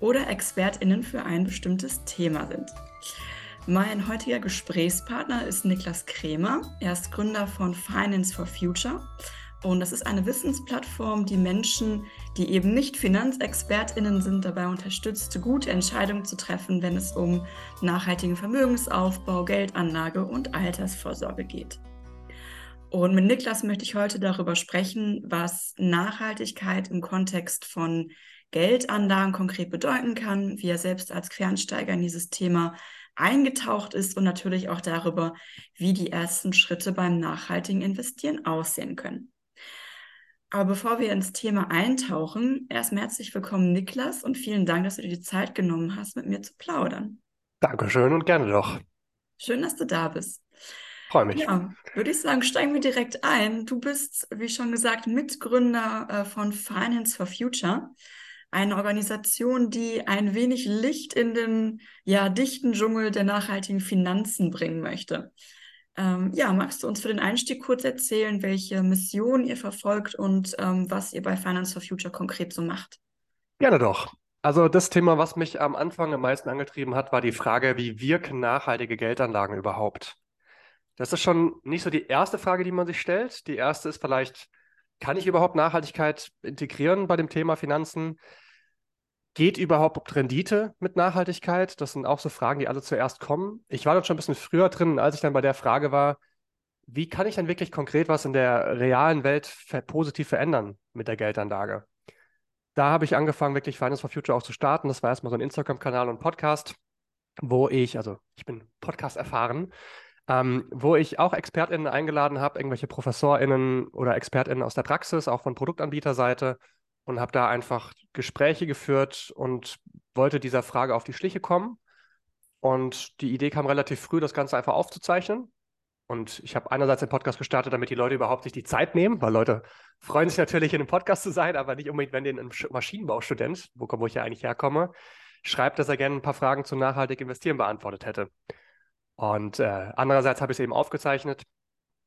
oder ExpertInnen für ein bestimmtes Thema sind. Mein heutiger Gesprächspartner ist Niklas Kremer. Er ist Gründer von Finance for Future. Und das ist eine Wissensplattform, die Menschen, die eben nicht FinanzexpertInnen sind, dabei unterstützt, gute Entscheidungen zu treffen, wenn es um nachhaltigen Vermögensaufbau, Geldanlage und Altersvorsorge geht. Und mit Niklas möchte ich heute darüber sprechen, was Nachhaltigkeit im Kontext von Geldanlagen konkret bedeuten kann, wie er selbst als Quereinsteiger in dieses Thema eingetaucht ist und natürlich auch darüber, wie die ersten Schritte beim nachhaltigen Investieren aussehen können. Aber bevor wir ins Thema eintauchen, erstmal herzlich willkommen, Niklas, und vielen Dank, dass du dir die Zeit genommen hast, mit mir zu plaudern. Dankeschön und gerne doch. Schön, dass du da bist. Freue mich. Ja, würde ich sagen, steigen wir direkt ein. Du bist, wie schon gesagt, Mitgründer äh, von Finance for Future eine Organisation, die ein wenig Licht in den ja, dichten Dschungel der nachhaltigen Finanzen bringen möchte. Ähm, ja, magst du uns für den Einstieg kurz erzählen, welche Mission ihr verfolgt und ähm, was ihr bei Finance for Future konkret so macht? Gerne doch. Also das Thema, was mich am Anfang am meisten angetrieben hat, war die Frage, wie wirken nachhaltige Geldanlagen überhaupt? Das ist schon nicht so die erste Frage, die man sich stellt. Die erste ist vielleicht, kann ich überhaupt Nachhaltigkeit integrieren bei dem Thema Finanzen? Geht überhaupt Rendite mit Nachhaltigkeit? Das sind auch so Fragen, die alle zuerst kommen. Ich war dann schon ein bisschen früher drin, als ich dann bei der Frage war, wie kann ich denn wirklich konkret was in der realen Welt positiv verändern mit der Geldanlage? Da habe ich angefangen, wirklich Finance for Future auch zu starten. Das war erstmal so ein Instagram-Kanal und Podcast, wo ich, also ich bin Podcast erfahren, ähm, wo ich auch ExpertInnen eingeladen habe, irgendwelche ProfessorInnen oder ExpertInnen aus der Praxis, auch von Produktanbieterseite und habe da einfach Gespräche geführt und wollte dieser Frage auf die Schliche kommen. Und die Idee kam relativ früh, das Ganze einfach aufzuzeichnen. Und ich habe einerseits den Podcast gestartet, damit die Leute überhaupt sich die Zeit nehmen, weil Leute freuen sich natürlich, in einem Podcast zu sein, aber nicht unbedingt, wenn den ein Maschinenbaustudent, wo, wo ich ja eigentlich herkomme, schreibt, dass er gerne ein paar Fragen zum nachhaltig investieren beantwortet hätte. Und äh, andererseits habe ich es eben aufgezeichnet,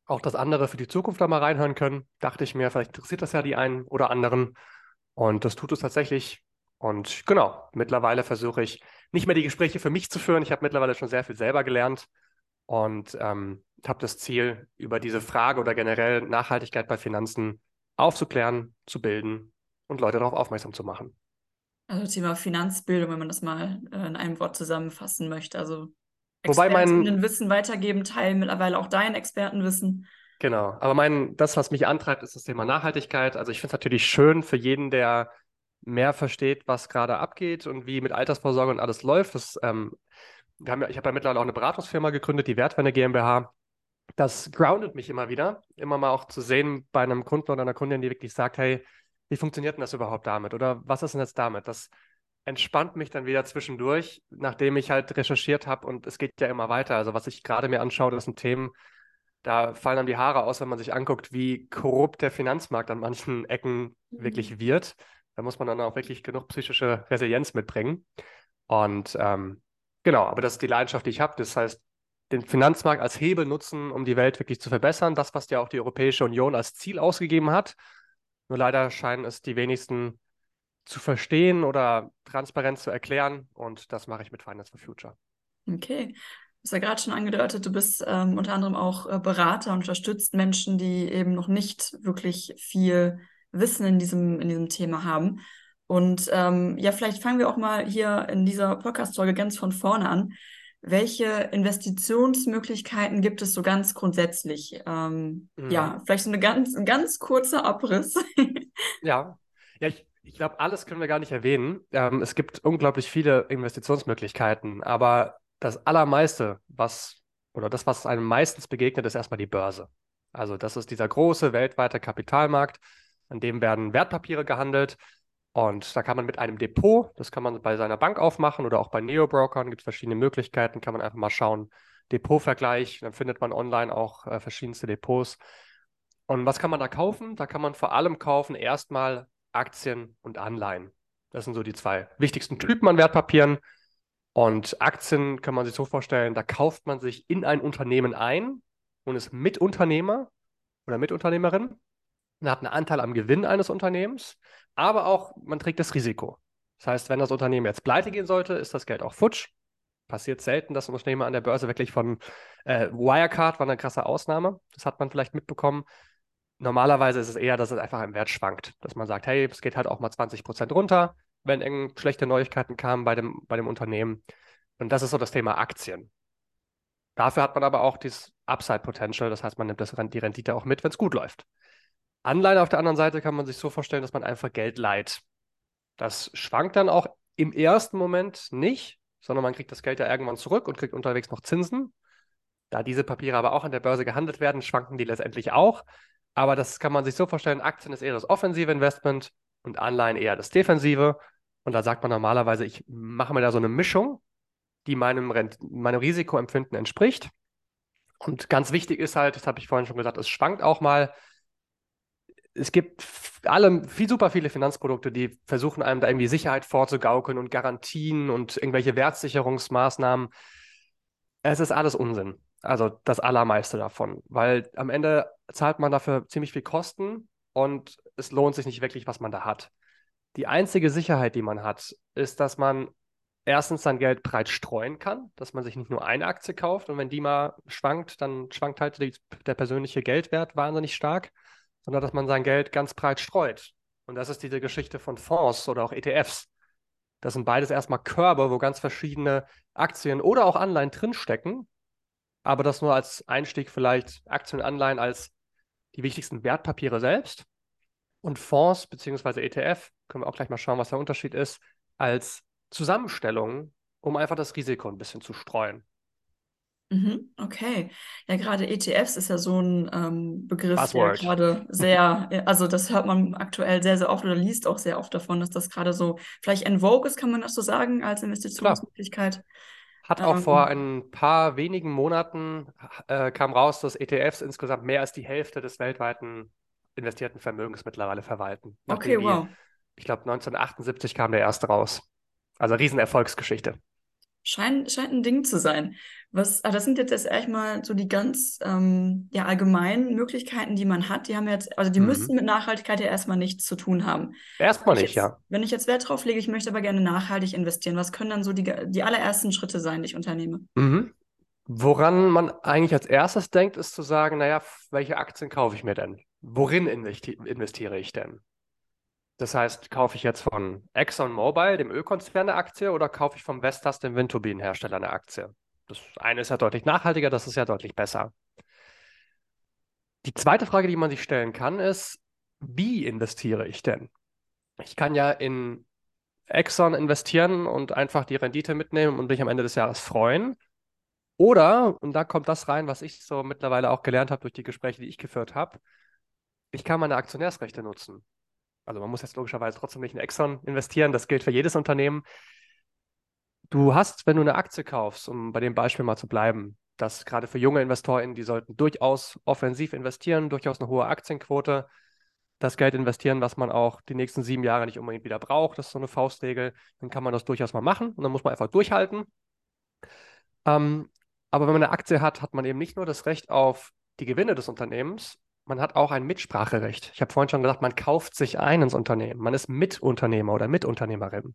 auch dass andere für die Zukunft da mal reinhören können. Dachte ich mir, vielleicht interessiert das ja die einen oder anderen. Und das tut es tatsächlich. Und genau, mittlerweile versuche ich nicht mehr die Gespräche für mich zu führen. Ich habe mittlerweile schon sehr viel selber gelernt und ähm, habe das Ziel, über diese Frage oder generell Nachhaltigkeit bei Finanzen aufzuklären, zu bilden und Leute darauf aufmerksam zu machen. Also Thema Finanzbildung, wenn man das mal äh, in einem Wort zusammenfassen möchte. Also Wobei mein Wissen weitergeben, teilen mittlerweile auch dein Expertenwissen. Genau, aber mein, das, was mich antreibt, ist das Thema Nachhaltigkeit. Also ich finde es natürlich schön für jeden, der mehr versteht, was gerade abgeht und wie mit Altersvorsorge und alles läuft. Das, ähm, wir haben ja, ich habe ja mittlerweile auch eine Beratungsfirma gegründet, die Wertwende GmbH. Das groundet mich immer wieder, immer mal auch zu sehen bei einem Kunden oder einer Kundin, die wirklich sagt, hey, wie funktioniert denn das überhaupt damit? Oder was ist denn jetzt damit? Das entspannt mich dann wieder zwischendurch, nachdem ich halt recherchiert habe und es geht ja immer weiter. Also was ich gerade mir anschaue, das sind Themen, da fallen dann die Haare aus, wenn man sich anguckt, wie korrupt der Finanzmarkt an manchen Ecken mhm. wirklich wird. Da muss man dann auch wirklich genug psychische Resilienz mitbringen. Und ähm, genau, aber das ist die Leidenschaft, die ich habe. Das heißt, den Finanzmarkt als Hebel nutzen, um die Welt wirklich zu verbessern. Das, was ja auch die Europäische Union als Ziel ausgegeben hat. Nur leider scheinen es die wenigsten zu verstehen oder transparent zu erklären. Und das mache ich mit Finance for Future. Okay. Du hast ja gerade schon angedeutet, du bist ähm, unter anderem auch äh, Berater und unterstützt Menschen, die eben noch nicht wirklich viel Wissen in diesem, in diesem Thema haben. Und ähm, ja, vielleicht fangen wir auch mal hier in dieser Podcast-Folge ganz von vorne an. Welche Investitionsmöglichkeiten gibt es so ganz grundsätzlich? Ähm, mhm. Ja, vielleicht so eine ganz, ein ganz kurzer Abriss. ja, ja ich, ich glaube, alles können wir gar nicht erwähnen. Ähm, es gibt unglaublich viele Investitionsmöglichkeiten, aber das Allermeiste, was oder das, was einem meistens begegnet, ist erstmal die Börse. Also das ist dieser große weltweite Kapitalmarkt, an dem werden Wertpapiere gehandelt. Und da kann man mit einem Depot, das kann man bei seiner Bank aufmachen oder auch bei Neo-Brokern, gibt es verschiedene Möglichkeiten, kann man einfach mal schauen, Depotvergleich, dann findet man online auch äh, verschiedenste Depots. Und was kann man da kaufen? Da kann man vor allem kaufen erstmal Aktien und Anleihen. Das sind so die zwei wichtigsten Typen an Wertpapieren. Und Aktien kann man sich so vorstellen, da kauft man sich in ein Unternehmen ein und ist Mitunternehmer oder Mitunternehmerin und hat einen Anteil am Gewinn eines Unternehmens, aber auch man trägt das Risiko. Das heißt, wenn das Unternehmen jetzt pleite gehen sollte, ist das Geld auch futsch. Passiert selten, dass ein Unternehmen an der Börse wirklich von äh, Wirecard war eine krasse Ausnahme. Das hat man vielleicht mitbekommen. Normalerweise ist es eher, dass es einfach im Wert schwankt. Dass man sagt, hey, es geht halt auch mal 20 Prozent runter, wenn irgend schlechte Neuigkeiten kamen bei dem, bei dem Unternehmen. Und das ist so das Thema Aktien. Dafür hat man aber auch dieses Upside Potential. Das heißt, man nimmt das, die Rendite auch mit, wenn es gut läuft. Anleihen auf der anderen Seite kann man sich so vorstellen, dass man einfach Geld leiht. Das schwankt dann auch im ersten Moment nicht, sondern man kriegt das Geld ja irgendwann zurück und kriegt unterwegs noch Zinsen. Da diese Papiere aber auch an der Börse gehandelt werden, schwanken die letztendlich auch. Aber das kann man sich so vorstellen, Aktien ist eher das offensive Investment und Anleihen eher das defensive. Und da sagt man normalerweise, ich mache mir da so eine Mischung, die meinem, Rent meinem Risikoempfinden entspricht. Und ganz wichtig ist halt, das habe ich vorhin schon gesagt, es schwankt auch mal es gibt alle, viel, super viele Finanzprodukte, die versuchen einem da irgendwie Sicherheit vorzugaukeln und Garantien und irgendwelche Wertsicherungsmaßnahmen. Es ist alles Unsinn. Also das Allermeiste davon, weil am Ende zahlt man dafür ziemlich viel Kosten und es lohnt sich nicht wirklich, was man da hat. Die einzige Sicherheit, die man hat, ist, dass man erstens sein Geld breit streuen kann, dass man sich nicht nur eine Aktie kauft und wenn die mal schwankt, dann schwankt halt die, der persönliche Geldwert wahnsinnig stark sondern dass man sein Geld ganz breit streut. Und das ist diese Geschichte von Fonds oder auch ETFs. Das sind beides erstmal Körbe, wo ganz verschiedene Aktien oder auch Anleihen drinstecken. Aber das nur als Einstieg vielleicht Aktien und Anleihen als die wichtigsten Wertpapiere selbst. Und Fonds bzw. ETF, können wir auch gleich mal schauen, was der Unterschied ist, als Zusammenstellung, um einfach das Risiko ein bisschen zu streuen. Mhm, okay. Ja, gerade ETFs ist ja so ein ähm, Begriff, der gerade sehr, also das hört man aktuell sehr, sehr oft oder liest auch sehr oft davon, dass das gerade so vielleicht en vogue ist, kann man das so sagen, als Klar. Investitionsmöglichkeit. Hat auch vor ähm, ein paar wenigen Monaten äh, kam raus, dass ETFs insgesamt mehr als die Hälfte des weltweiten investierten Vermögens mittlerweile verwalten. okay, wow. ich glaube, 1978 kam der erste raus. Also Riesenerfolgsgeschichte. Scheint, scheint ein Ding zu sein. Was, ah, das sind jetzt erstmal so die ganz ähm, ja, allgemeinen Möglichkeiten, die man hat. Die haben jetzt, also die mhm. müssen mit Nachhaltigkeit ja erstmal nichts zu tun haben. Erstmal nicht, jetzt, ja. Wenn ich jetzt Wert drauf lege, ich möchte aber gerne nachhaltig investieren, was können dann so die, die allerersten Schritte sein, die ich unternehme? Mhm. Woran man eigentlich als erstes denkt, ist zu sagen, naja, welche Aktien kaufe ich mir denn? Worin investi investiere ich denn? Das heißt, kaufe ich jetzt von ExxonMobil, dem Ölkonzern, eine Aktie oder kaufe ich vom Vestas, dem Windturbinenhersteller, eine Aktie? Das eine ist ja deutlich nachhaltiger, das ist ja deutlich besser. Die zweite Frage, die man sich stellen kann, ist, wie investiere ich denn? Ich kann ja in Exxon investieren und einfach die Rendite mitnehmen und mich am Ende des Jahres freuen. Oder, und da kommt das rein, was ich so mittlerweile auch gelernt habe durch die Gespräche, die ich geführt habe, ich kann meine Aktionärsrechte nutzen. Also man muss jetzt logischerweise trotzdem nicht in Exxon investieren, das gilt für jedes Unternehmen. Du hast, wenn du eine Aktie kaufst, um bei dem Beispiel mal zu bleiben, dass gerade für junge InvestorInnen, die sollten durchaus offensiv investieren, durchaus eine hohe Aktienquote, das Geld investieren, was man auch die nächsten sieben Jahre nicht unbedingt wieder braucht. Das ist so eine Faustregel. Dann kann man das durchaus mal machen und dann muss man einfach durchhalten. Ähm, aber wenn man eine Aktie hat, hat man eben nicht nur das Recht auf die Gewinne des Unternehmens, man hat auch ein Mitspracherecht. Ich habe vorhin schon gesagt, man kauft sich ein ins Unternehmen. Man ist Mitunternehmer oder Mitunternehmerin.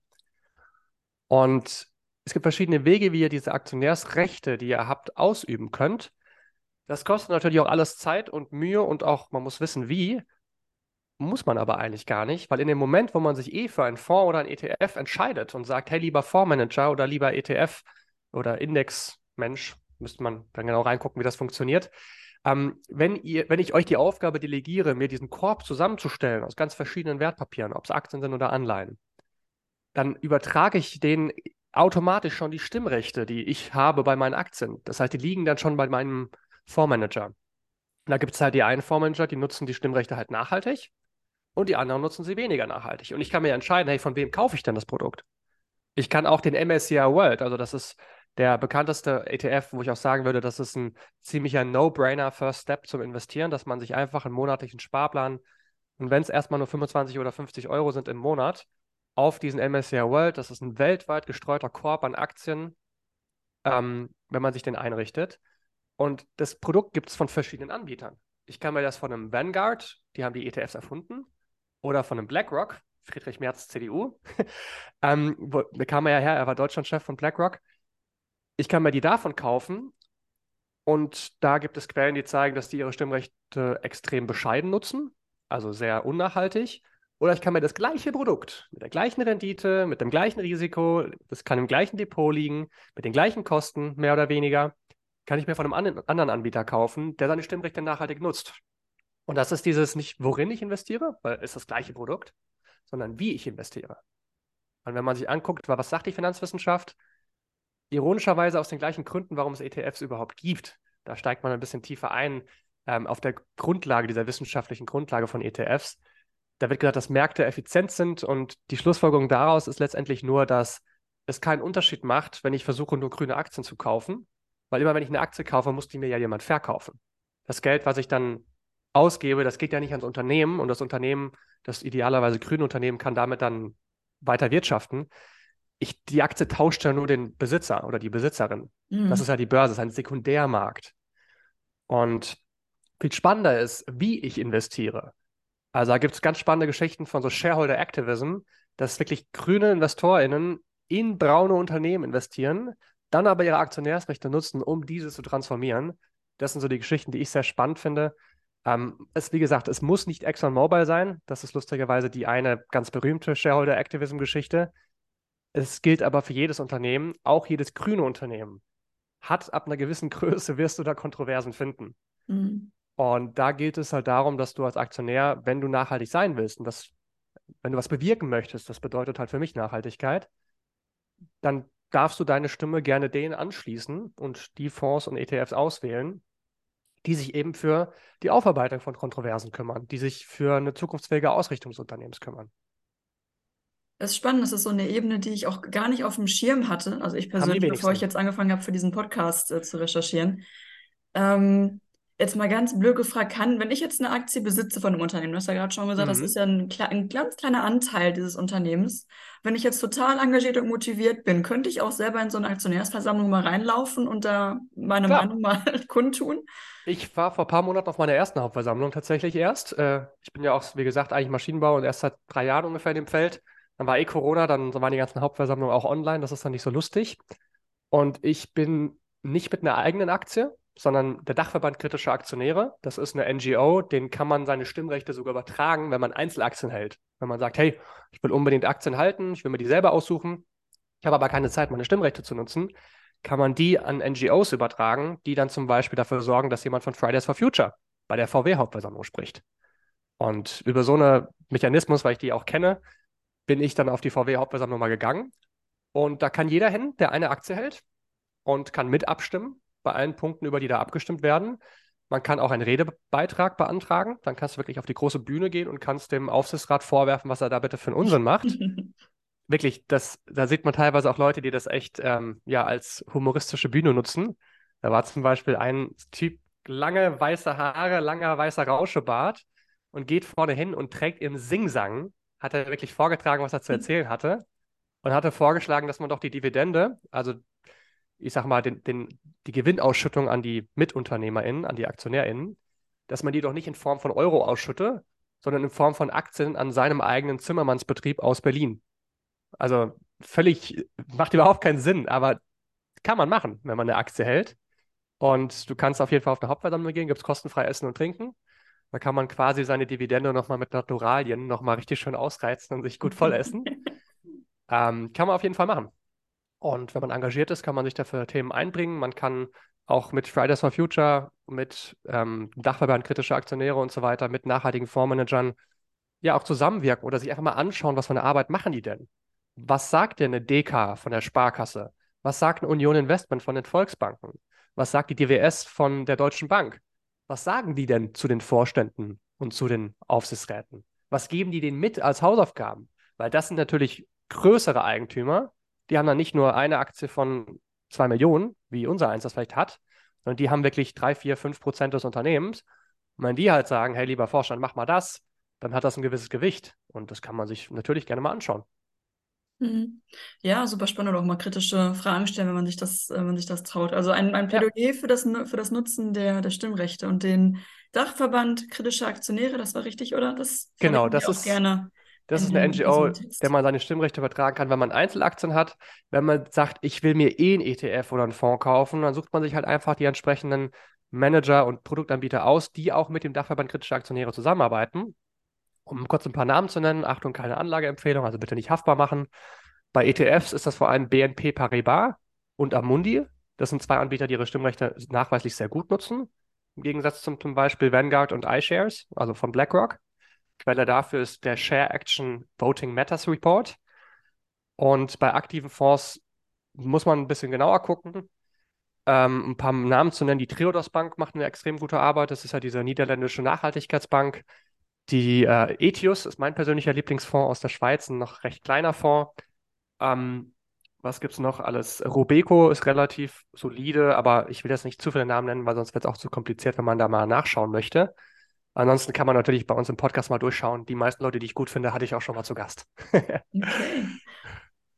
Und es gibt verschiedene Wege, wie ihr diese Aktionärsrechte, die ihr habt, ausüben könnt. Das kostet natürlich auch alles Zeit und Mühe und auch, man muss wissen, wie. Muss man aber eigentlich gar nicht, weil in dem Moment, wo man sich eh für einen Fonds oder ein ETF entscheidet und sagt, hey, lieber Fondsmanager oder lieber ETF oder Indexmensch, müsste man dann genau reingucken, wie das funktioniert, ähm, wenn, ihr, wenn ich euch die Aufgabe delegiere, mir diesen Korb zusammenzustellen aus ganz verschiedenen Wertpapieren, ob es Aktien sind oder Anleihen, dann übertrage ich denen automatisch schon die Stimmrechte, die ich habe bei meinen Aktien. Das heißt, die liegen dann schon bei meinem Fondsmanager. Da gibt es halt die einen Fondsmanager, die nutzen die Stimmrechte halt nachhaltig. und die anderen nutzen sie weniger nachhaltig. Und ich kann mir entscheiden, hey, von wem kaufe ich denn das Produkt? Ich kann auch den MSCI World, also das ist der bekannteste ETF, wo ich auch sagen würde, das ist ein ziemlicher No-Brainer First Step zum Investieren, dass man sich einfach einen monatlichen Sparplan und wenn es erstmal nur 25 oder 50 Euro sind im Monat, auf diesen MSCI World, das ist ein weltweit gestreuter Korb an Aktien, ähm, wenn man sich den einrichtet. Und das Produkt gibt es von verschiedenen Anbietern. Ich kann mir das von einem Vanguard, die haben die ETFs erfunden, oder von einem BlackRock, Friedrich Merz, CDU. ähm, wo, da kam er ja her, er war Deutschlandchef von BlackRock. Ich kann mir die davon kaufen und da gibt es Quellen, die zeigen, dass die ihre Stimmrechte extrem bescheiden nutzen, also sehr unnachhaltig. Oder ich kann mir das gleiche Produkt mit der gleichen Rendite, mit dem gleichen Risiko, das kann im gleichen Depot liegen, mit den gleichen Kosten, mehr oder weniger, kann ich mir von einem anderen Anbieter kaufen, der seine Stimmrechte nachhaltig nutzt. Und das ist dieses nicht, worin ich investiere, weil es das gleiche Produkt, sondern wie ich investiere. Und wenn man sich anguckt, was sagt die Finanzwissenschaft, ironischerweise aus den gleichen Gründen, warum es ETFs überhaupt gibt, da steigt man ein bisschen tiefer ein, ähm, auf der Grundlage dieser wissenschaftlichen Grundlage von ETFs. Da wird gesagt, dass Märkte effizient sind und die Schlussfolgerung daraus ist letztendlich nur, dass es keinen Unterschied macht, wenn ich versuche, nur grüne Aktien zu kaufen, weil immer wenn ich eine Aktie kaufe, muss die mir ja jemand verkaufen. Das Geld, was ich dann ausgebe, das geht ja nicht ans Unternehmen und das Unternehmen, das idealerweise grüne Unternehmen, kann damit dann weiter wirtschaften. Ich, die Aktie tauscht ja nur den Besitzer oder die Besitzerin. Mhm. Das ist ja die Börse, das ist ein Sekundärmarkt. Und viel spannender ist, wie ich investiere. Also da gibt es ganz spannende Geschichten von so Shareholder Activism, dass wirklich grüne InvestorInnen in braune Unternehmen investieren, dann aber ihre Aktionärsrechte nutzen, um diese zu transformieren. Das sind so die Geschichten, die ich sehr spannend finde. Ähm, es, wie gesagt, es muss nicht ExxonMobil sein. Das ist lustigerweise die eine ganz berühmte Shareholder Activism Geschichte. Es gilt aber für jedes Unternehmen, auch jedes grüne Unternehmen. Hat ab einer gewissen Größe wirst du da Kontroversen finden. Mhm. Und da gilt es halt darum, dass du als Aktionär, wenn du nachhaltig sein willst und das, wenn du was bewirken möchtest, das bedeutet halt für mich Nachhaltigkeit, dann darfst du deine Stimme gerne denen anschließen und die Fonds und ETFs auswählen, die sich eben für die Aufarbeitung von Kontroversen kümmern, die sich für eine zukunftsfähige Ausrichtung des Unternehmens kümmern. Das ist spannend, das ist so eine Ebene, die ich auch gar nicht auf dem Schirm hatte. Also ich persönlich, bevor ich jetzt angefangen habe, für diesen Podcast äh, zu recherchieren. Ähm, jetzt mal ganz blöd gefragt, kann, wenn ich jetzt eine Aktie besitze von einem Unternehmen, du hast ja gerade schon gesagt, mhm. das ist ja ein, ein, ganz kleiner Anteil dieses Unternehmens. Wenn ich jetzt total engagiert und motiviert bin, könnte ich auch selber in so eine Aktionärsversammlung mal reinlaufen und da meine Klar. Meinung mal kundtun? Ich war vor ein paar Monaten auf meiner ersten Hauptversammlung tatsächlich erst. Äh, ich bin ja auch, wie gesagt, eigentlich Maschinenbauer und erst seit drei Jahren ungefähr in dem Feld. Dann war eh Corona, dann waren die ganzen Hauptversammlungen auch online. Das ist dann nicht so lustig. Und ich bin nicht mit einer eigenen Aktie, sondern der Dachverband kritischer Aktionäre. Das ist eine NGO, den kann man seine Stimmrechte sogar übertragen, wenn man Einzelaktien hält. Wenn man sagt, hey, ich will unbedingt Aktien halten, ich will mir die selber aussuchen, ich habe aber keine Zeit, meine Stimmrechte zu nutzen, kann man die an NGOs übertragen, die dann zum Beispiel dafür sorgen, dass jemand von Fridays for Future bei der VW-Hauptversammlung spricht. Und über so einen Mechanismus, weil ich die auch kenne, bin ich dann auf die VW-Hauptversammlung mal gegangen. Und da kann jeder hin, der eine Aktie hält und kann mit abstimmen bei allen Punkten, über die da abgestimmt werden. Man kann auch einen Redebeitrag beantragen. Dann kannst du wirklich auf die große Bühne gehen und kannst dem Aufsichtsrat vorwerfen, was er da bitte für einen Unsinn macht. wirklich, das, da sieht man teilweise auch Leute, die das echt ähm, ja, als humoristische Bühne nutzen. Da war zum Beispiel ein Typ, lange weiße Haare, langer weißer Rauschebart und geht vorne hin und trägt im Singsang, hat er wirklich vorgetragen, was er zu erzählen hatte und hatte vorgeschlagen, dass man doch die Dividende, also ich sag mal, den, den, die Gewinnausschüttung an die MitunternehmerInnen, an die AktionärInnen, dass man die doch nicht in Form von Euro ausschütte, sondern in Form von Aktien an seinem eigenen Zimmermannsbetrieb aus Berlin. Also völlig, macht überhaupt keinen Sinn, aber kann man machen, wenn man eine Aktie hält. Und du kannst auf jeden Fall auf eine Hauptversammlung gehen, gibt es kostenfrei Essen und Trinken. Da kann man quasi seine Dividende nochmal mit Naturalien nochmal richtig schön ausreizen und sich gut voll essen. ähm, kann man auf jeden Fall machen. Und wenn man engagiert ist, kann man sich dafür Themen einbringen. Man kann auch mit Fridays for Future, mit ähm, Dachverband kritischer Aktionäre und so weiter, mit nachhaltigen Fondsmanagern ja auch zusammenwirken oder sich einfach mal anschauen, was für eine Arbeit machen die denn? Was sagt denn eine DK von der Sparkasse? Was sagt eine Union Investment von den Volksbanken? Was sagt die DWS von der Deutschen Bank? Was sagen die denn zu den Vorständen und zu den Aufsichtsräten? Was geben die denen mit als Hausaufgaben? Weil das sind natürlich größere Eigentümer, die haben dann nicht nur eine Aktie von zwei Millionen, wie unser eins das vielleicht hat, sondern die haben wirklich drei, vier, fünf Prozent des Unternehmens. Und wenn die halt sagen, hey, lieber Vorstand, mach mal das, dann hat das ein gewisses Gewicht. Und das kann man sich natürlich gerne mal anschauen. Mhm. Ja, super spannend, auch mal kritische Fragen stellen, wenn man sich das, wenn man sich das traut. Also ein, ein Plädoyer ja. für, das, für das Nutzen der, der Stimmrechte und den Dachverband kritischer Aktionäre, das war richtig, oder? Das genau, das ist gerne. Das ist eine NGO, der man seine Stimmrechte übertragen kann, wenn man Einzelaktien hat. Wenn man sagt, ich will mir eh einen ETF oder einen Fonds kaufen, dann sucht man sich halt einfach die entsprechenden Manager und Produktanbieter aus, die auch mit dem Dachverband kritischer Aktionäre zusammenarbeiten. Um kurz ein paar Namen zu nennen, Achtung, keine Anlageempfehlung, also bitte nicht haftbar machen. Bei ETFs ist das vor allem BNP Paribas und Amundi. Das sind zwei Anbieter, die ihre Stimmrechte nachweislich sehr gut nutzen. Im Gegensatz zum, zum Beispiel Vanguard und iShares, also von BlackRock. Quelle dafür ist der Share Action Voting Matters Report. Und bei aktiven Fonds muss man ein bisschen genauer gucken. Ähm, ein paar Namen zu nennen. Die Triodos Bank macht eine extrem gute Arbeit. Das ist ja diese niederländische Nachhaltigkeitsbank. Die äh, Etius ist mein persönlicher Lieblingsfonds aus der Schweiz, ein noch recht kleiner Fonds. Ähm, was gibt es noch alles? Robeco ist relativ solide, aber ich will jetzt nicht zu viele Namen nennen, weil sonst wird es auch zu kompliziert, wenn man da mal nachschauen möchte. Ansonsten kann man natürlich bei uns im Podcast mal durchschauen. Die meisten Leute, die ich gut finde, hatte ich auch schon mal zu Gast. okay.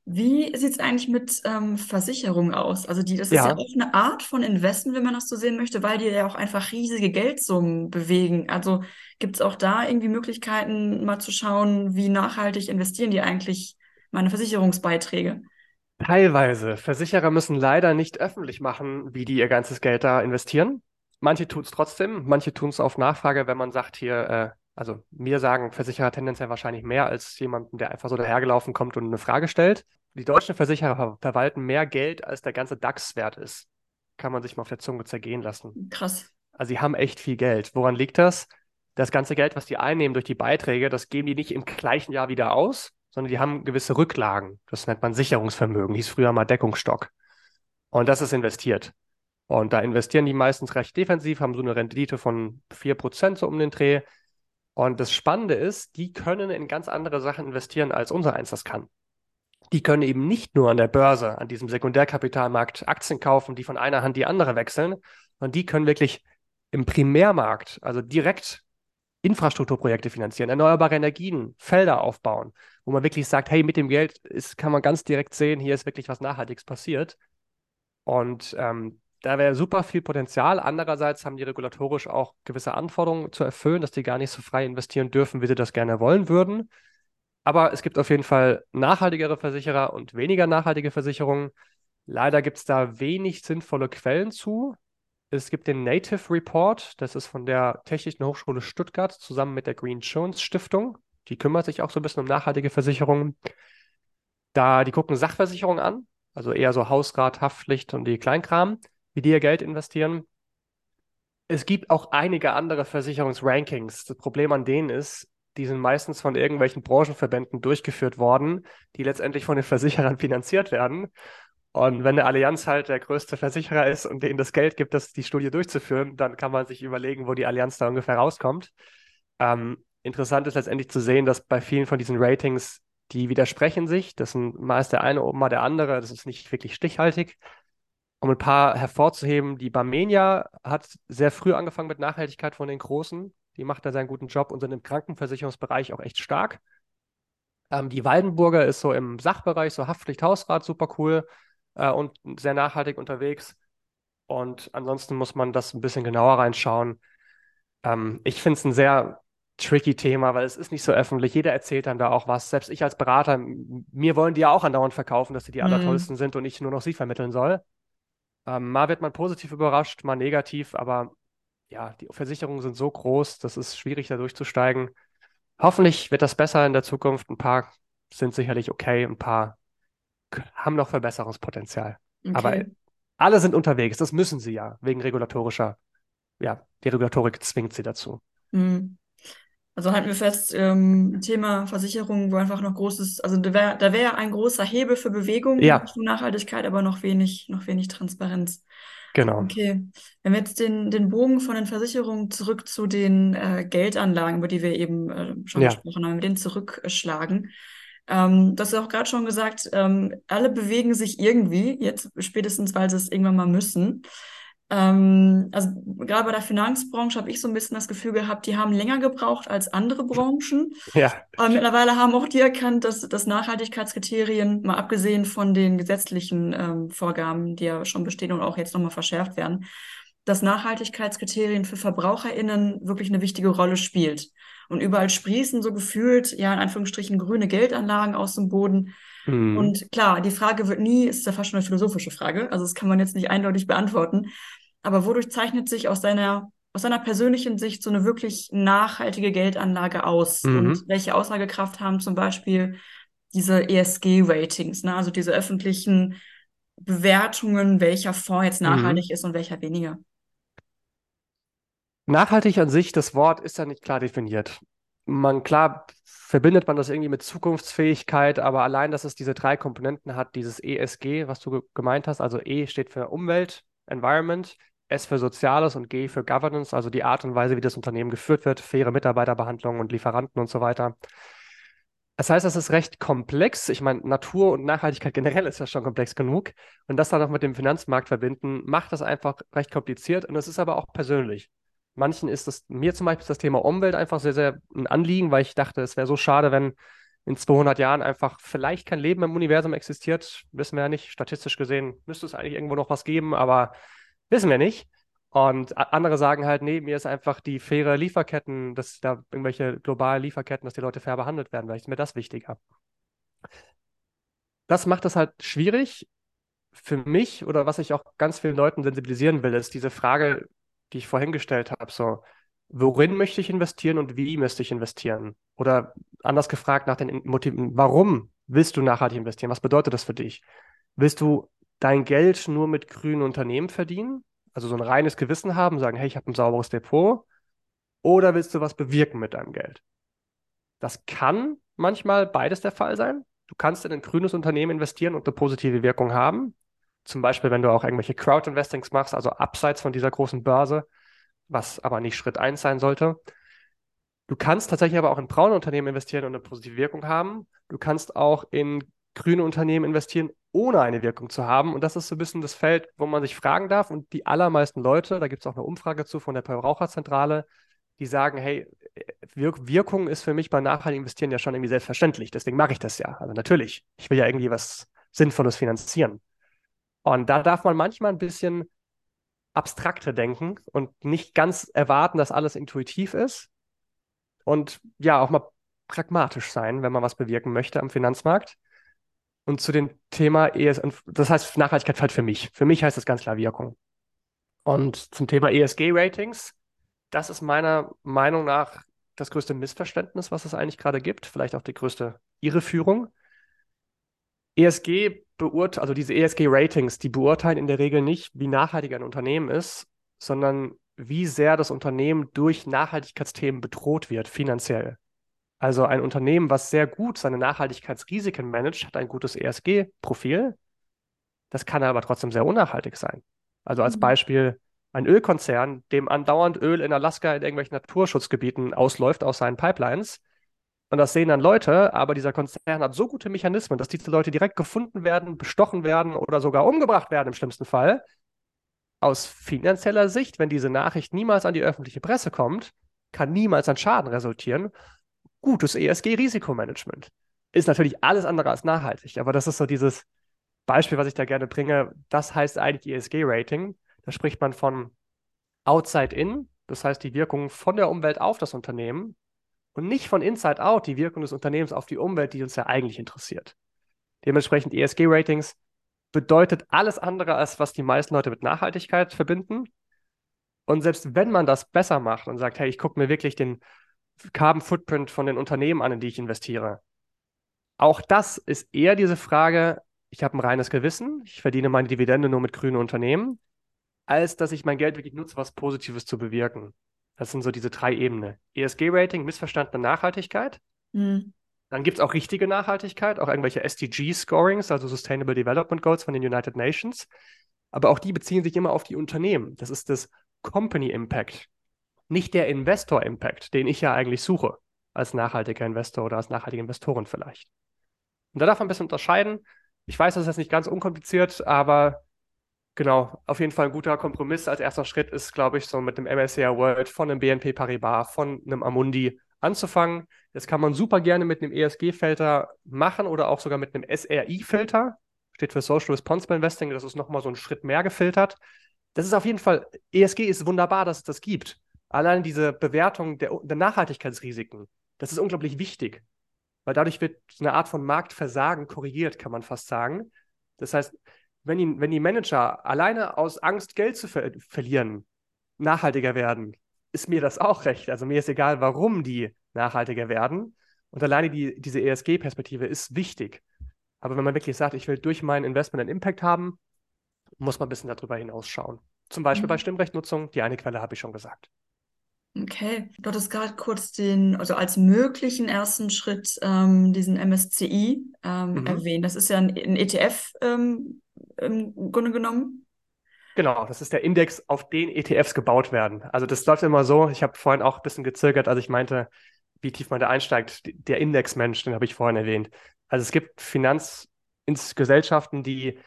Wie sieht es eigentlich mit ähm, Versicherungen aus? Also die, das ja. ist ja auch eine Art von Investment, wenn man das so sehen möchte, weil die ja auch einfach riesige Geldsummen bewegen. Also gibt es auch da irgendwie Möglichkeiten, mal zu schauen, wie nachhaltig investieren die eigentlich meine Versicherungsbeiträge? Teilweise. Versicherer müssen leider nicht öffentlich machen, wie die ihr ganzes Geld da investieren. Manche tun es trotzdem, manche tun es auf Nachfrage, wenn man sagt hier, äh, also mir sagen Versicherer tendenziell wahrscheinlich mehr als jemanden, der einfach so dahergelaufen kommt und eine Frage stellt. Die deutschen Versicherer ver verwalten mehr Geld, als der ganze DAX-Wert ist. Kann man sich mal auf der Zunge zergehen lassen. Krass. Also sie haben echt viel Geld. Woran liegt das? Das ganze Geld, was die einnehmen durch die Beiträge, das geben die nicht im gleichen Jahr wieder aus, sondern die haben gewisse Rücklagen. Das nennt man Sicherungsvermögen, hieß früher mal Deckungsstock. Und das ist investiert. Und da investieren die meistens recht defensiv, haben so eine Rendite von 4% so um den Dreh. Und das Spannende ist, die können in ganz andere Sachen investieren, als unser eins das kann. Die können eben nicht nur an der Börse, an diesem Sekundärkapitalmarkt Aktien kaufen, die von einer Hand die andere wechseln, sondern die können wirklich im Primärmarkt, also direkt Infrastrukturprojekte finanzieren, erneuerbare Energien, Felder aufbauen, wo man wirklich sagt, hey, mit dem Geld ist, kann man ganz direkt sehen, hier ist wirklich was Nachhaltiges passiert. Und ähm, da wäre super viel Potenzial. Andererseits haben die regulatorisch auch gewisse Anforderungen zu erfüllen, dass die gar nicht so frei investieren dürfen, wie sie das gerne wollen würden. Aber es gibt auf jeden Fall nachhaltigere Versicherer und weniger nachhaltige Versicherungen. Leider gibt es da wenig sinnvolle Quellen zu. Es gibt den Native Report, das ist von der Technischen Hochschule Stuttgart zusammen mit der Green Jones Stiftung. Die kümmert sich auch so ein bisschen um nachhaltige Versicherungen. Da, die gucken Sachversicherungen an, also eher so Hausrat, Haftpflicht und die Kleinkram wie die ihr Geld investieren. Es gibt auch einige andere Versicherungsrankings. Das Problem an denen ist, die sind meistens von irgendwelchen Branchenverbänden durchgeführt worden, die letztendlich von den Versicherern finanziert werden. Und wenn der Allianz halt der größte Versicherer ist und denen das Geld gibt, das die Studie durchzuführen, dann kann man sich überlegen, wo die Allianz da ungefähr rauskommt. Ähm, interessant ist letztendlich zu sehen, dass bei vielen von diesen Ratings, die widersprechen sich. Das sind mal ist der eine oben, mal der andere. Das ist nicht wirklich stichhaltig um ein paar hervorzuheben, die Barmenia hat sehr früh angefangen mit Nachhaltigkeit von den Großen. Die macht da seinen guten Job und sind im Krankenversicherungsbereich auch echt stark. Ähm, die Waldenburger ist so im Sachbereich, so Haftpflicht, Hausrat, super cool äh, und sehr nachhaltig unterwegs. Und ansonsten muss man das ein bisschen genauer reinschauen. Ähm, ich finde es ein sehr tricky Thema, weil es ist nicht so öffentlich. Jeder erzählt dann da auch was. Selbst ich als Berater, mir wollen die ja auch andauernd verkaufen, dass sie die mhm. allertollsten sind und ich nur noch sie vermitteln soll. Ähm, mal wird man positiv überrascht, mal negativ, aber ja, die Versicherungen sind so groß, das ist schwierig, da durchzusteigen. Hoffentlich wird das besser in der Zukunft. Ein paar sind sicherlich okay, ein paar haben noch Verbesserungspotenzial. Okay. Aber alle sind unterwegs, das müssen sie ja, wegen regulatorischer, ja, die Regulatorik zwingt sie dazu. Mhm. Also halten wir fest, ähm, Thema Versicherung, wo einfach noch großes, also da wäre da wär ein großer Hebel für Bewegung ja. für Nachhaltigkeit, aber noch wenig, noch wenig Transparenz. Genau. Okay. Wenn wir jetzt den, den Bogen von den Versicherungen zurück zu den äh, Geldanlagen, über die wir eben äh, schon Ja. gesprochen haben, den zurückschlagen. Ähm, du hast ja auch gerade schon gesagt, ähm, alle bewegen sich irgendwie, jetzt spätestens, weil sie es irgendwann mal müssen. Ähm, also gerade bei der Finanzbranche habe ich so ein bisschen das Gefühl gehabt, die haben länger gebraucht als andere Branchen. Ja. Aber mittlerweile haben auch die erkannt, dass, dass Nachhaltigkeitskriterien, mal abgesehen von den gesetzlichen ähm, Vorgaben, die ja schon bestehen und auch jetzt nochmal verschärft werden, dass Nachhaltigkeitskriterien für VerbraucherInnen wirklich eine wichtige Rolle spielt. Und überall sprießen so gefühlt, ja, in Anführungsstrichen, grüne Geldanlagen aus dem Boden. Mhm. Und klar, die Frage wird nie, ist ja fast schon eine philosophische Frage, also das kann man jetzt nicht eindeutig beantworten. Aber wodurch zeichnet sich aus seiner, aus seiner persönlichen Sicht so eine wirklich nachhaltige Geldanlage aus? Mhm. Und welche Aussagekraft haben zum Beispiel diese ESG-Ratings, ne? also diese öffentlichen Bewertungen, welcher Fonds jetzt Mhm. nachhaltig ist und welcher weniger? Nachhaltig an sich, das Wort ist ja nicht klar definiert. Man, klar verbindet man das irgendwie mit Zukunftsfähigkeit, aber allein, dass es diese drei Komponenten hat, dieses ESG, was du ge gemeint hast, also E steht für Umwelt, Environment, S für Soziales und G für Governance, also die Art und Weise, wie das Unternehmen geführt wird, faire Mitarbeiterbehandlung und Lieferanten und so weiter. Das heißt, das ist recht komplex. Ich meine, Natur und Nachhaltigkeit generell ist ja schon komplex genug. Und das dann noch mit dem Finanzmarkt verbinden, macht das einfach recht kompliziert. Und es ist aber auch persönlich. Manchen ist das, mir zum Beispiel das Thema Umwelt einfach sehr, sehr ein Anliegen, weil ich dachte, es wäre so schade, wenn in 200 Jahren einfach vielleicht kein Leben im Universum existiert. Wissen wir ja nicht. Statistisch gesehen müsste es eigentlich irgendwo noch was geben, aber wissen wir nicht. Und andere sagen halt, nee, mir ist einfach die faire Lieferketten, dass da irgendwelche globalen Lieferketten, dass die Leute fair behandelt werden, weil ist mir das wichtiger. Das macht es halt schwierig für mich oder was ich auch ganz vielen Leuten sensibilisieren will, ist diese Frage, die ich vorhin gestellt habe, so, worin möchte ich investieren und wie möchte ich investieren? Oder anders gefragt nach den Motiven, warum willst du nachhaltig investieren? Was bedeutet das für dich? Willst du dein Geld nur mit grünen Unternehmen verdienen? Also so ein reines Gewissen haben, sagen, hey, ich habe ein sauberes Depot. Oder willst du was bewirken mit deinem Geld? Das kann manchmal beides der Fall sein. Du kannst in ein grünes Unternehmen investieren und eine positive Wirkung haben. Zum Beispiel, wenn du auch irgendwelche Crowd-Investings machst, also abseits von dieser großen Börse, was aber nicht Schritt 1 sein sollte. Du kannst tatsächlich aber auch in braune Unternehmen investieren und eine positive Wirkung haben. Du kannst auch in grüne Unternehmen investieren, ohne eine Wirkung zu haben. Und das ist so ein bisschen das Feld, wo man sich fragen darf. Und die allermeisten Leute, da gibt es auch eine Umfrage zu von der Verbraucherzentrale, die sagen, hey, Wirk Wirkung ist für mich bei nachhaltigem Investieren ja schon irgendwie selbstverständlich. Deswegen mache ich das ja. Also natürlich, ich will ja irgendwie was Sinnvolles finanzieren. Und da darf man manchmal ein bisschen abstrakter denken und nicht ganz erwarten, dass alles intuitiv ist. Und ja, auch mal pragmatisch sein, wenn man was bewirken möchte am Finanzmarkt. Und zu dem Thema ES, das heißt, Nachhaltigkeit fällt für mich. Für mich heißt das ganz klar Wirkung. Und zum Thema ESG-Ratings, das ist meiner Meinung nach das größte Missverständnis, was es eigentlich gerade gibt, vielleicht auch die größte Irreführung. ESG beurteilt, also diese ESG-Ratings, die beurteilen in der Regel nicht, wie nachhaltig ein Unternehmen ist, sondern wie sehr das Unternehmen durch Nachhaltigkeitsthemen bedroht wird, finanziell. Also ein Unternehmen, was sehr gut seine Nachhaltigkeitsrisiken managt, hat ein gutes ESG-Profil. Das kann aber trotzdem sehr unnachhaltig sein. Also als Beispiel ein Ölkonzern, dem andauernd Öl in Alaska in irgendwelchen Naturschutzgebieten ausläuft aus seinen Pipelines. Und das sehen dann Leute, aber dieser Konzern hat so gute Mechanismen, dass diese Leute direkt gefunden werden, bestochen werden oder sogar umgebracht werden im schlimmsten Fall. Aus finanzieller Sicht, wenn diese Nachricht niemals an die öffentliche Presse kommt, kann niemals ein Schaden resultieren. Gutes ESG-Risikomanagement. Ist natürlich alles andere als nachhaltig, aber das ist so dieses Beispiel, was ich da gerne bringe. Das heißt eigentlich ESG-Rating. Da spricht man von Outside In, das heißt die Wirkung von der Umwelt auf das Unternehmen und nicht von Inside Out, die Wirkung des Unternehmens auf die Umwelt, die uns ja eigentlich interessiert. Dementsprechend ESG-Ratings bedeutet alles andere, als was die meisten Leute mit Nachhaltigkeit verbinden. Und selbst wenn man das besser macht und sagt, hey, ich gucke mir wirklich den Carbon Footprint von den Unternehmen an, in die ich investiere, auch das ist eher diese Frage, ich habe ein reines Gewissen, ich verdiene meine Dividende nur mit grünen Unternehmen, als dass ich mein Geld wirklich nutze, was Positives zu bewirken. Das sind so diese drei Ebenen. ESG-Rating, missverstandene Nachhaltigkeit. Mhm. Dann gibt es auch richtige Nachhaltigkeit, auch irgendwelche SDG-Scorings, also Sustainable Development Goals von den United Nations. aber auch die beziehen sich immer auf die Unternehmen. Das ist das Company Impact, nicht der Investor Impact, den ich ja eigentlich suche als nachhaltiger Investor oder als nachhaltige Investorin vielleicht. Und da darf man ein bisschen unterscheiden. Ich weiß, das ist jetzt nicht ganz unkompliziert, aber genau, auf jeden Fall ein guter Kompromiss. Als erster Schritt ist, glaube ich, so mit dem MSCI World von einem BNP Paribas, von einem Amundi anzufangen. Das kann man super gerne mit einem ESG-Filter machen oder auch sogar mit einem SRI-Filter. Steht für Social Responsible Investing. Das ist nochmal so ein Schritt mehr gefiltert. Das ist auf jeden Fall, ESG ist wunderbar, dass es das gibt. Allein diese Bewertung der, der Nachhaltigkeitsrisiken, das ist unglaublich wichtig. Weil dadurch wird eine Art von Marktversagen korrigiert, kann man fast sagen. Das heißt, wenn die, wenn die Manager alleine aus Angst, Geld zu ver verlieren, nachhaltiger werden, ist mir das auch recht. Also mir ist egal, warum die nachhaltiger werden. Und alleine die, diese ESG-Perspektive ist wichtig. Aber wenn man wirklich sagt, ich will durch mein Investment einen Impact haben, muss man ein bisschen darüber hinausschauen. Zum Beispiel mhm. bei Stimmrechtnutzung, die eine Quelle habe ich schon gesagt. Okay, du hattest gerade kurz den, also als möglichen ersten Schritt ähm, diesen MSCI ähm, mhm. erwähnt. Das ist ja ein, ein ETF ähm, im Grunde genommen. Genau, das ist der Index, auf den ETFs gebaut werden. Also das läuft immer so, ich habe vorhin auch ein bisschen gezögert, als ich meinte, wie tief man da einsteigt. Der Indexmensch, den habe ich vorhin erwähnt. Also es gibt Finanzgesellschaften, die,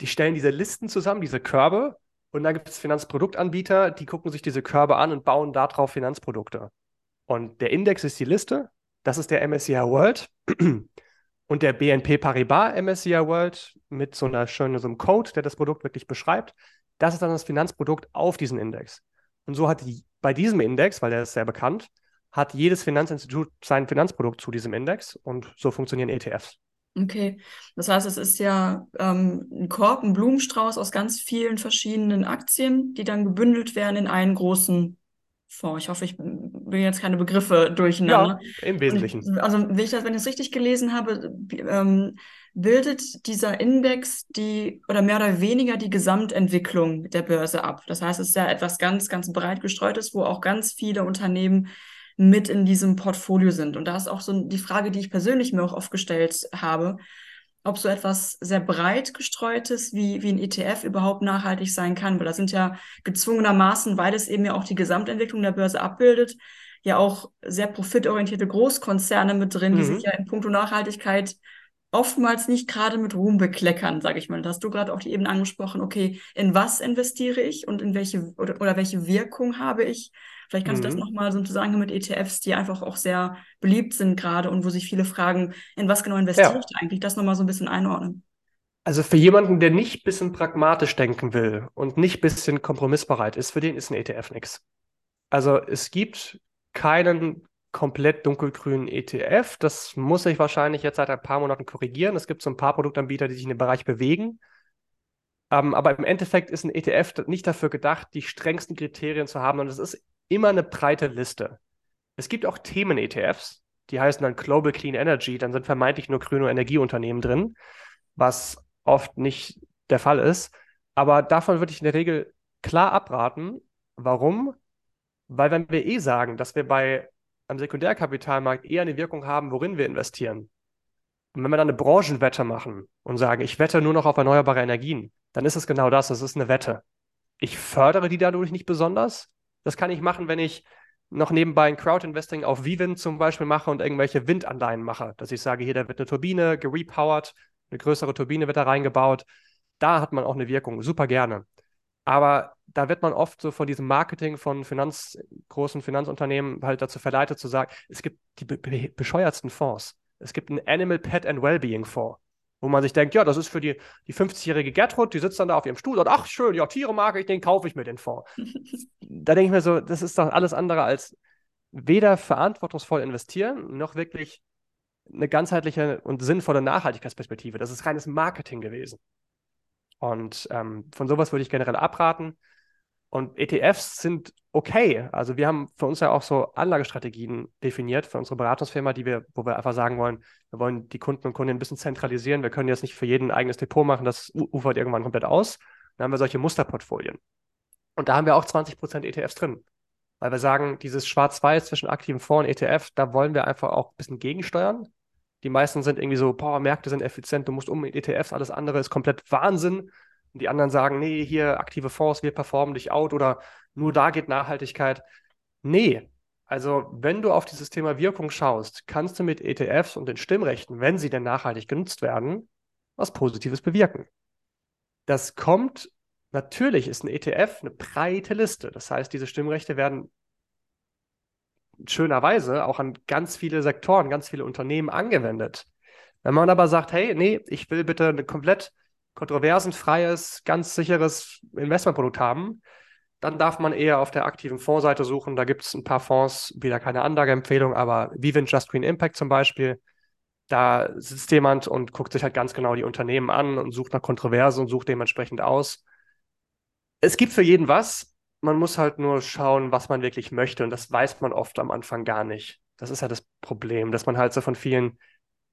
die stellen diese Listen zusammen, diese Körbe, und dann gibt es Finanzproduktanbieter, die gucken sich diese Körbe an und bauen darauf Finanzprodukte. Und der Index ist die Liste, das ist der MSCI World. Und der BNP Paribas MSCI World mit so einer schönen so einem Code, der das Produkt wirklich beschreibt, das ist dann das Finanzprodukt auf diesen Index. Und so hat die, bei diesem Index, weil der ist sehr bekannt, hat jedes Finanzinstitut sein Finanzprodukt zu diesem Index und so funktionieren ETFs. Okay, das heißt, es ist ja ähm, ein Korb, ein Blumenstrauß aus ganz vielen verschiedenen Aktien, die dann gebündelt werden in einen großen Fonds. Ich hoffe, ich bringe jetzt keine Begriffe durcheinander. Ja, im Wesentlichen. Also, wenn ich das, wenn ich es richtig gelesen habe, ähm, bildet dieser Index die oder mehr oder weniger die Gesamtentwicklung der Börse ab. Das heißt, es ist ja etwas ganz, ganz breit gestreutes, wo auch ganz viele Unternehmen mit in diesem Portfolio sind. Und da ist auch so die Frage, die ich persönlich mir auch oft gestellt habe, ob so etwas sehr breit gestreutes wie, wie ein ETF überhaupt nachhaltig sein kann. Weil da sind ja gezwungenermaßen, weil es eben ja auch die Gesamtentwicklung der Börse abbildet, ja auch sehr profitorientierte Großkonzerne mit drin, mhm. die sich ja in puncto Nachhaltigkeit oftmals nicht gerade mit Ruhm bekleckern, sage ich mal. Da hast du gerade auch die eben angesprochen, okay, in was investiere ich und in welche oder, oder welche Wirkung habe ich Vielleicht kannst mhm. du das mhm. nochmal so zusammen mit ETFs, die einfach auch sehr beliebt sind gerade und wo sich viele fragen, in was genau investiere ja. ich eigentlich, das nochmal so ein bisschen einordnen. Also für jemanden, der nicht ein bisschen pragmatisch denken will und nicht ein bisschen kompromissbereit ist, für den ist ein ETF nichts. Also es gibt keinen komplett dunkelgrünen ETF. Das muss ich wahrscheinlich jetzt seit ein paar Monaten korrigieren. Es gibt so ein paar Produktanbieter, die sich in dem Bereich bewegen. Ähm, aber im Endeffekt ist ein ETF nicht dafür gedacht, die strengsten Kriterien zu haben. Und es ist immer eine breite Liste. Es gibt auch Themen-ETFs, die heißen dann Global Clean Energy, dann sind vermeintlich nur grüne Energieunternehmen drin, was oft nicht der Fall ist. Aber davon würde ich in der Regel klar abraten. Warum? Weil wenn wir eh sagen, dass wir bei am Sekundärkapitalmarkt eher eine Wirkung haben, worin wir investieren. Und wenn wir dann eine Branchenwette machen und sagen, ich wette nur noch auf erneuerbare Energien, dann ist es genau das, es ist eine Wette. Ich fördere die dadurch nicht besonders, das kann ich machen, wenn ich noch nebenbei ein Crowd-Investing auf Vivint zum Beispiel mache und irgendwelche Windanleihen mache. Dass ich sage, hier, da wird eine Turbine gerepowert, eine größere Turbine wird da reingebaut. Da hat man auch eine Wirkung, super gerne. Aber da wird man oft so von diesem Marketing von Finanz, großen Finanzunternehmen halt dazu verleitet zu sagen, es gibt die be bescheuertsten Fonds. Es gibt einen Animal Pet and Wellbeing Fonds wo man sich denkt, ja, das ist für die, die 50-jährige Gertrud, die sitzt dann da auf ihrem Stuhl und ach schön, ja, Tiere mag ich, den kaufe ich mir den Fonds. da denke ich mir so, das ist doch alles andere als weder verantwortungsvoll investieren, noch wirklich eine ganzheitliche und sinnvolle Nachhaltigkeitsperspektive. Das ist reines Marketing gewesen. Und ähm, von sowas würde ich generell abraten. Und ETFs sind okay. Also wir haben für uns ja auch so Anlagestrategien definiert für unsere Beratungsfirma, die wir, wo wir einfach sagen wollen, wir wollen die Kunden und Kundinnen ein bisschen zentralisieren. Wir können jetzt nicht für jeden ein eigenes Depot machen, das ufert irgendwann komplett aus. Dann haben wir solche Musterportfolien. Und da haben wir auch 20% ETFs drin. Weil wir sagen, dieses Schwarz-Weiß zwischen aktiven Fonds und ETF, da wollen wir einfach auch ein bisschen gegensteuern. Die meisten sind irgendwie so, boah, Märkte sind effizient, du musst um mit ETFs, alles andere ist komplett Wahnsinn. Und die anderen sagen, nee, hier aktive Fonds, wir performen dich out oder nur da geht Nachhaltigkeit. Nee, also wenn du auf dieses Thema Wirkung schaust, kannst du mit ETFs und den Stimmrechten, wenn sie denn nachhaltig genutzt werden, was Positives bewirken. Das kommt, natürlich ist ein ETF eine breite Liste. Das heißt, diese Stimmrechte werden schönerweise auch an ganz viele Sektoren, ganz viele Unternehmen angewendet. Wenn man aber sagt, hey, nee, ich will bitte ein komplett kontroversenfreies, ganz sicheres Investmentprodukt haben, dann darf man eher auf der aktiven Fondsseite suchen. Da gibt es ein paar Fonds, wieder keine Anlageempfehlung, aber Vivint Just Green Impact zum Beispiel. Da sitzt jemand und guckt sich halt ganz genau die Unternehmen an und sucht nach Kontroverse und sucht dementsprechend aus. Es gibt für jeden was. Man muss halt nur schauen, was man wirklich möchte. Und das weiß man oft am Anfang gar nicht. Das ist ja das Problem, dass man halt so von vielen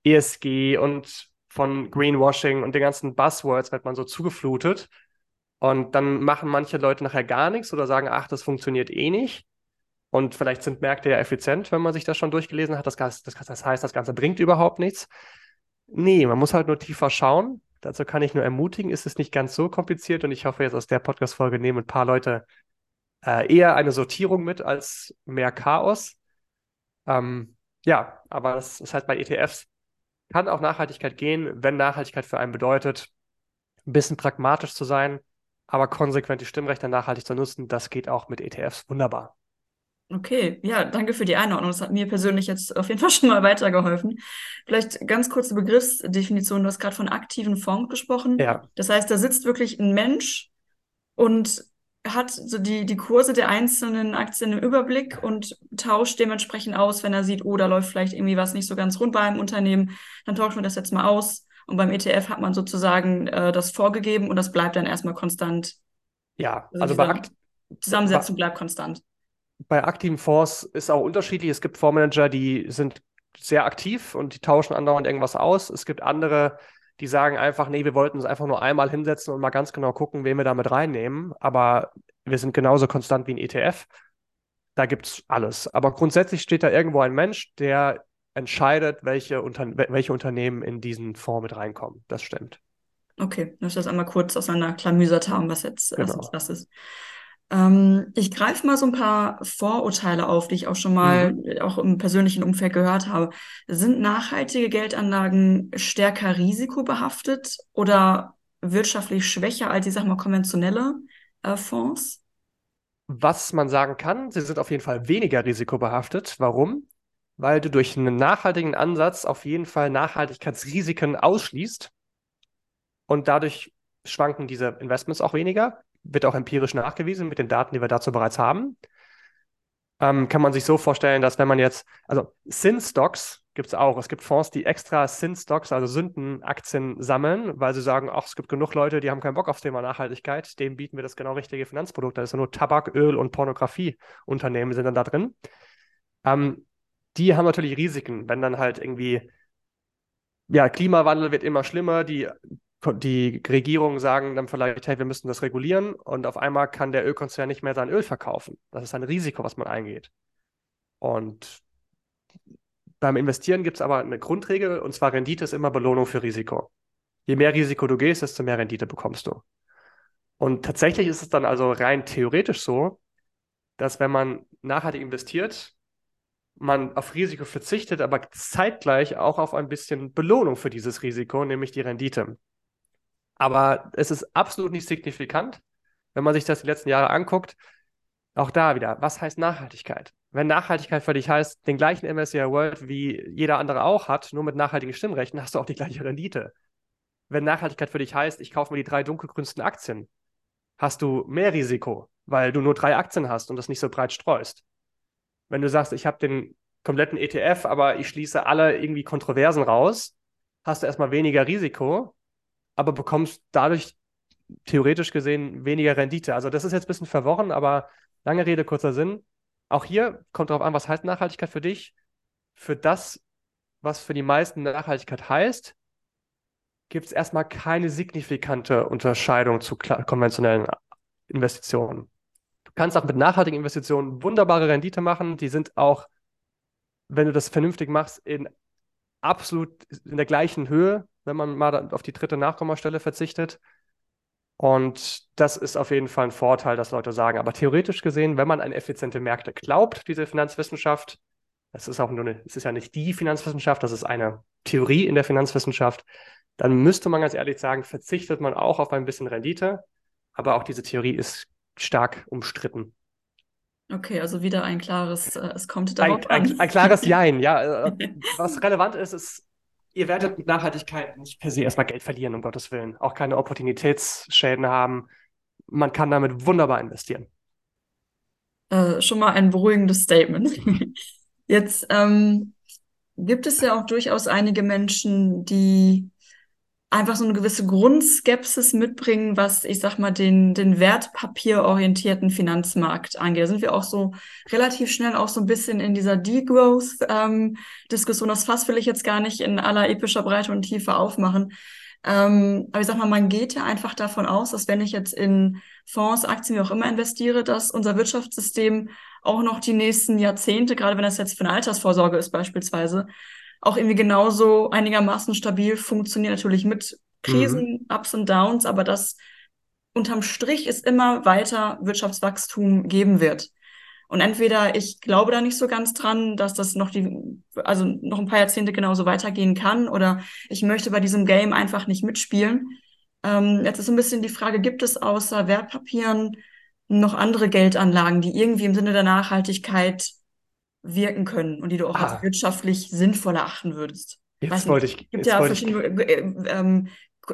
ESG und von Greenwashing und den ganzen Buzzwords wird man so zugeflutet. Und dann machen manche Leute nachher gar nichts oder sagen, ach, das funktioniert eh nicht. Und vielleicht sind Märkte ja effizient, wenn man sich das schon durchgelesen hat. Das, das, das heißt, das Ganze bringt überhaupt nichts. Nee, man muss halt nur tiefer schauen. Dazu kann ich nur ermutigen, ist es nicht ganz so kompliziert. Und ich hoffe, jetzt aus der Podcast-Folge nehmen ein paar Leute äh, eher eine Sortierung mit als mehr Chaos. Ähm, ja, aber das ist halt bei ETFs kann auch Nachhaltigkeit gehen, wenn Nachhaltigkeit für einen bedeutet, ein bisschen pragmatisch zu sein, aber konsequent die Stimmrechte nachhaltig zu nutzen. Das geht auch mit ETFs wunderbar. Okay, ja, danke für die Einordnung. Das hat mir persönlich jetzt auf jeden Fall schon mal weitergeholfen. Vielleicht ganz kurze Begriffsdefinition. Du hast gerade von aktiven Fonds gesprochen. Ja. Das heißt, da sitzt wirklich ein Mensch und hat so die, die Kurse der einzelnen Aktien im Überblick und tauscht dementsprechend aus, wenn er sieht, oh, da läuft vielleicht irgendwie was nicht so ganz rund bei einem Unternehmen, dann tauscht man das jetzt mal aus. Und beim ETF hat man sozusagen äh, das vorgegeben und das bleibt dann erstmal konstant. Ja, also, also bei Akt Zusammensetzung bei, bleibt konstant. Bei aktiven Fonds ist auch unterschiedlich. Es gibt Fondsmanager, die sind sehr aktiv und die tauschen andauernd irgendwas aus. Es gibt andere, die sagen einfach, nee, wir wollten uns einfach nur einmal hinsetzen und mal ganz genau gucken, wen wir damit reinnehmen. Aber wir sind genauso konstant wie ein ETF. Da gibt es alles. Aber grundsätzlich steht da irgendwo ein Mensch, der entscheidet, welche, Unter welche Unternehmen in diesen Fonds mit reinkommen. Das stimmt. Okay, dass wir das einmal kurz auseinanderklamüsert haben, was jetzt, genau. was jetzt das ist. Ähm, ich greife mal so ein paar Vorurteile auf, die ich auch schon mal mhm. auch im persönlichen Umfeld gehört habe. Sind nachhaltige Geldanlagen stärker risikobehaftet oder wirtschaftlich schwächer als, ich sag mal, konventionelle äh, Fonds? Was man sagen kann, sie sind auf jeden Fall weniger risikobehaftet. Warum? Weil du durch einen nachhaltigen Ansatz auf jeden Fall Nachhaltigkeitsrisiken ausschließt und dadurch schwanken diese Investments auch weniger wird auch empirisch nachgewiesen mit den Daten, die wir dazu bereits haben. Ähm, kann man sich so vorstellen, dass wenn man jetzt, also Sin-Stocks gibt es auch. Es gibt Fonds, die extra Sin-Stocks, also Sündenaktien sammeln, weil sie sagen, ach, es gibt genug Leute, die haben keinen Bock aufs Thema Nachhaltigkeit. Dem bieten wir das genau richtige Finanzprodukt. Da ist nur Tabak, Öl und Pornografieunternehmen sind dann da drin. Ähm, die haben natürlich Risiken, wenn dann halt irgendwie ja, Klimawandel wird immer schlimmer, die die Regierungen sagen dann vielleicht, hey, wir müssen das regulieren und auf einmal kann der Ölkonzern nicht mehr sein Öl verkaufen. Das ist ein Risiko, was man eingeht. Und beim Investieren gibt es aber eine Grundregel und zwar Rendite ist immer Belohnung für Risiko. Je mehr Risiko du gehst, desto mehr Rendite bekommst du. Und tatsächlich ist es dann also rein theoretisch so, dass wenn man nachhaltig investiert, man auf Risiko verzichtet, aber zeitgleich auch auf ein bisschen Belohnung für dieses Risiko, nämlich die Rendite. Aber es ist absolut nicht signifikant, wenn man sich das die letzten Jahre anguckt. Auch da wieder, was heißt Nachhaltigkeit? Wenn Nachhaltigkeit für dich heißt, den gleichen MSCI World wie jeder andere auch hat, nur mit nachhaltigen Stimmrechten, hast du auch die gleiche Rendite. Wenn Nachhaltigkeit für dich heißt, ich kaufe mir die drei dunkelgrünsten Aktien, hast du mehr Risiko, weil du nur drei Aktien hast und das nicht so breit streust. Wenn du sagst, ich habe den kompletten ETF, aber ich schließe alle irgendwie Kontroversen raus, hast du erstmal weniger Risiko, aber bekommst dadurch theoretisch gesehen weniger Rendite. Also das ist jetzt ein bisschen verworren, aber lange Rede, kurzer Sinn. Auch hier kommt darauf an, was heißt Nachhaltigkeit für dich. Für das, was für die meisten Nachhaltigkeit heißt, gibt es erstmal keine signifikante Unterscheidung zu konventionellen Investitionen. Du kannst auch mit nachhaltigen Investitionen wunderbare Rendite machen. Die sind auch, wenn du das vernünftig machst, in absolut in der gleichen Höhe wenn man mal auf die dritte Nachkommastelle verzichtet. Und das ist auf jeden Fall ein Vorteil, dass Leute sagen. Aber theoretisch gesehen, wenn man an effiziente Märkte glaubt, diese Finanzwissenschaft, das ist auch nur eine, es ist ja nicht die Finanzwissenschaft, das ist eine Theorie in der Finanzwissenschaft, dann müsste man ganz ehrlich sagen, verzichtet man auch auf ein bisschen Rendite. Aber auch diese Theorie ist stark umstritten. Okay, also wieder ein klares, äh, es kommt darauf ein, ein, ein, klares Jein, ja. Äh, was relevant ist, ist, ihr werdet mit Nachhaltigkeit nicht per se erstmal Geld verlieren, um Gottes Willen. Auch keine Opportunitätsschäden haben. Man kann damit wunderbar investieren. Äh, schon mal ein beruhigendes Statement. Jetzt ähm, gibt es ja auch durchaus einige Menschen, die einfach so eine gewisse Grundskepsis mitbringen, was, ich sag mal, den, den wertpapierorientierten Finanzmarkt angeht. Da sind wir auch so relativ schnell auch so ein bisschen in dieser Degrowth-Diskussion. Ähm, das Fass will ich jetzt gar nicht in aller epischer Breite und Tiefe aufmachen. Ähm, aber ich sag mal, man geht ja einfach davon aus, dass wenn ich jetzt in Fonds, Aktien, wie auch immer investiere, dass unser Wirtschaftssystem auch noch die nächsten Jahrzehnte, gerade wenn das jetzt für eine Altersvorsorge ist beispielsweise, auch irgendwie genauso einigermaßen stabil funktioniert, natürlich mit Krisen, mhm. Ups und Downs, aber dass unterm Strich es immer weiter Wirtschaftswachstum geben wird. Und entweder ich glaube da nicht so ganz dran, dass das noch die, also noch ein paar Jahrzehnte genauso weitergehen kann, oder ich möchte bei diesem Game einfach nicht mitspielen. Ähm, jetzt ist so ein bisschen die Frage, gibt es außer Wertpapieren noch andere Geldanlagen, die irgendwie im Sinne der Nachhaltigkeit wirken können und die du auch ah. als wirtschaftlich sinnvoll erachten würdest. Jetzt wollte ich. gibt ja verschiedene äh, ähm,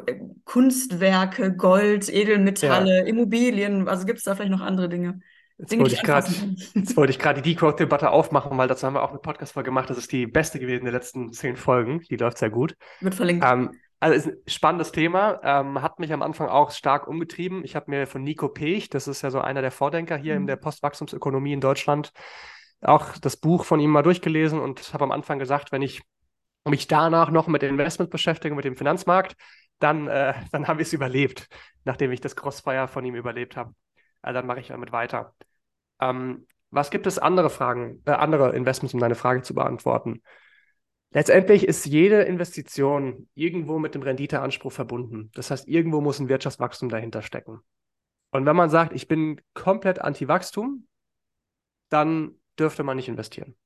äh, Kunstwerke, Gold, Edelmetalle, ja. Immobilien. Also gibt es da vielleicht noch andere Dinge? Jetzt Dinge, wollte, ich grad, jetzt wollte ich gerade die Degrowth-Debatte aufmachen, weil dazu haben wir auch eine Podcast-Folge gemacht. Das ist die beste gewesen der letzten zehn Folgen. Die läuft sehr gut. Wird verlinkt. Ähm, also ist ein spannendes Thema, ähm, hat mich am Anfang auch stark umgetrieben. Ich habe mir von Nico Pech, das ist ja so einer der Vordenker hier mhm. in der Postwachstumsökonomie in Deutschland, auch das Buch von ihm mal durchgelesen und habe am Anfang gesagt, wenn ich mich danach noch mit Investment beschäftige, mit dem Finanzmarkt, dann, äh, dann habe ich es überlebt, nachdem ich das Crossfire von ihm überlebt habe. Also dann mache ich damit weiter. Ähm, was gibt es andere Fragen, äh, andere Investments, um deine Frage zu beantworten? Letztendlich ist jede Investition irgendwo mit dem Renditeanspruch verbunden. Das heißt, irgendwo muss ein Wirtschaftswachstum dahinter stecken. Und wenn man sagt, ich bin komplett anti-Wachstum, dann dürfte man nicht investieren.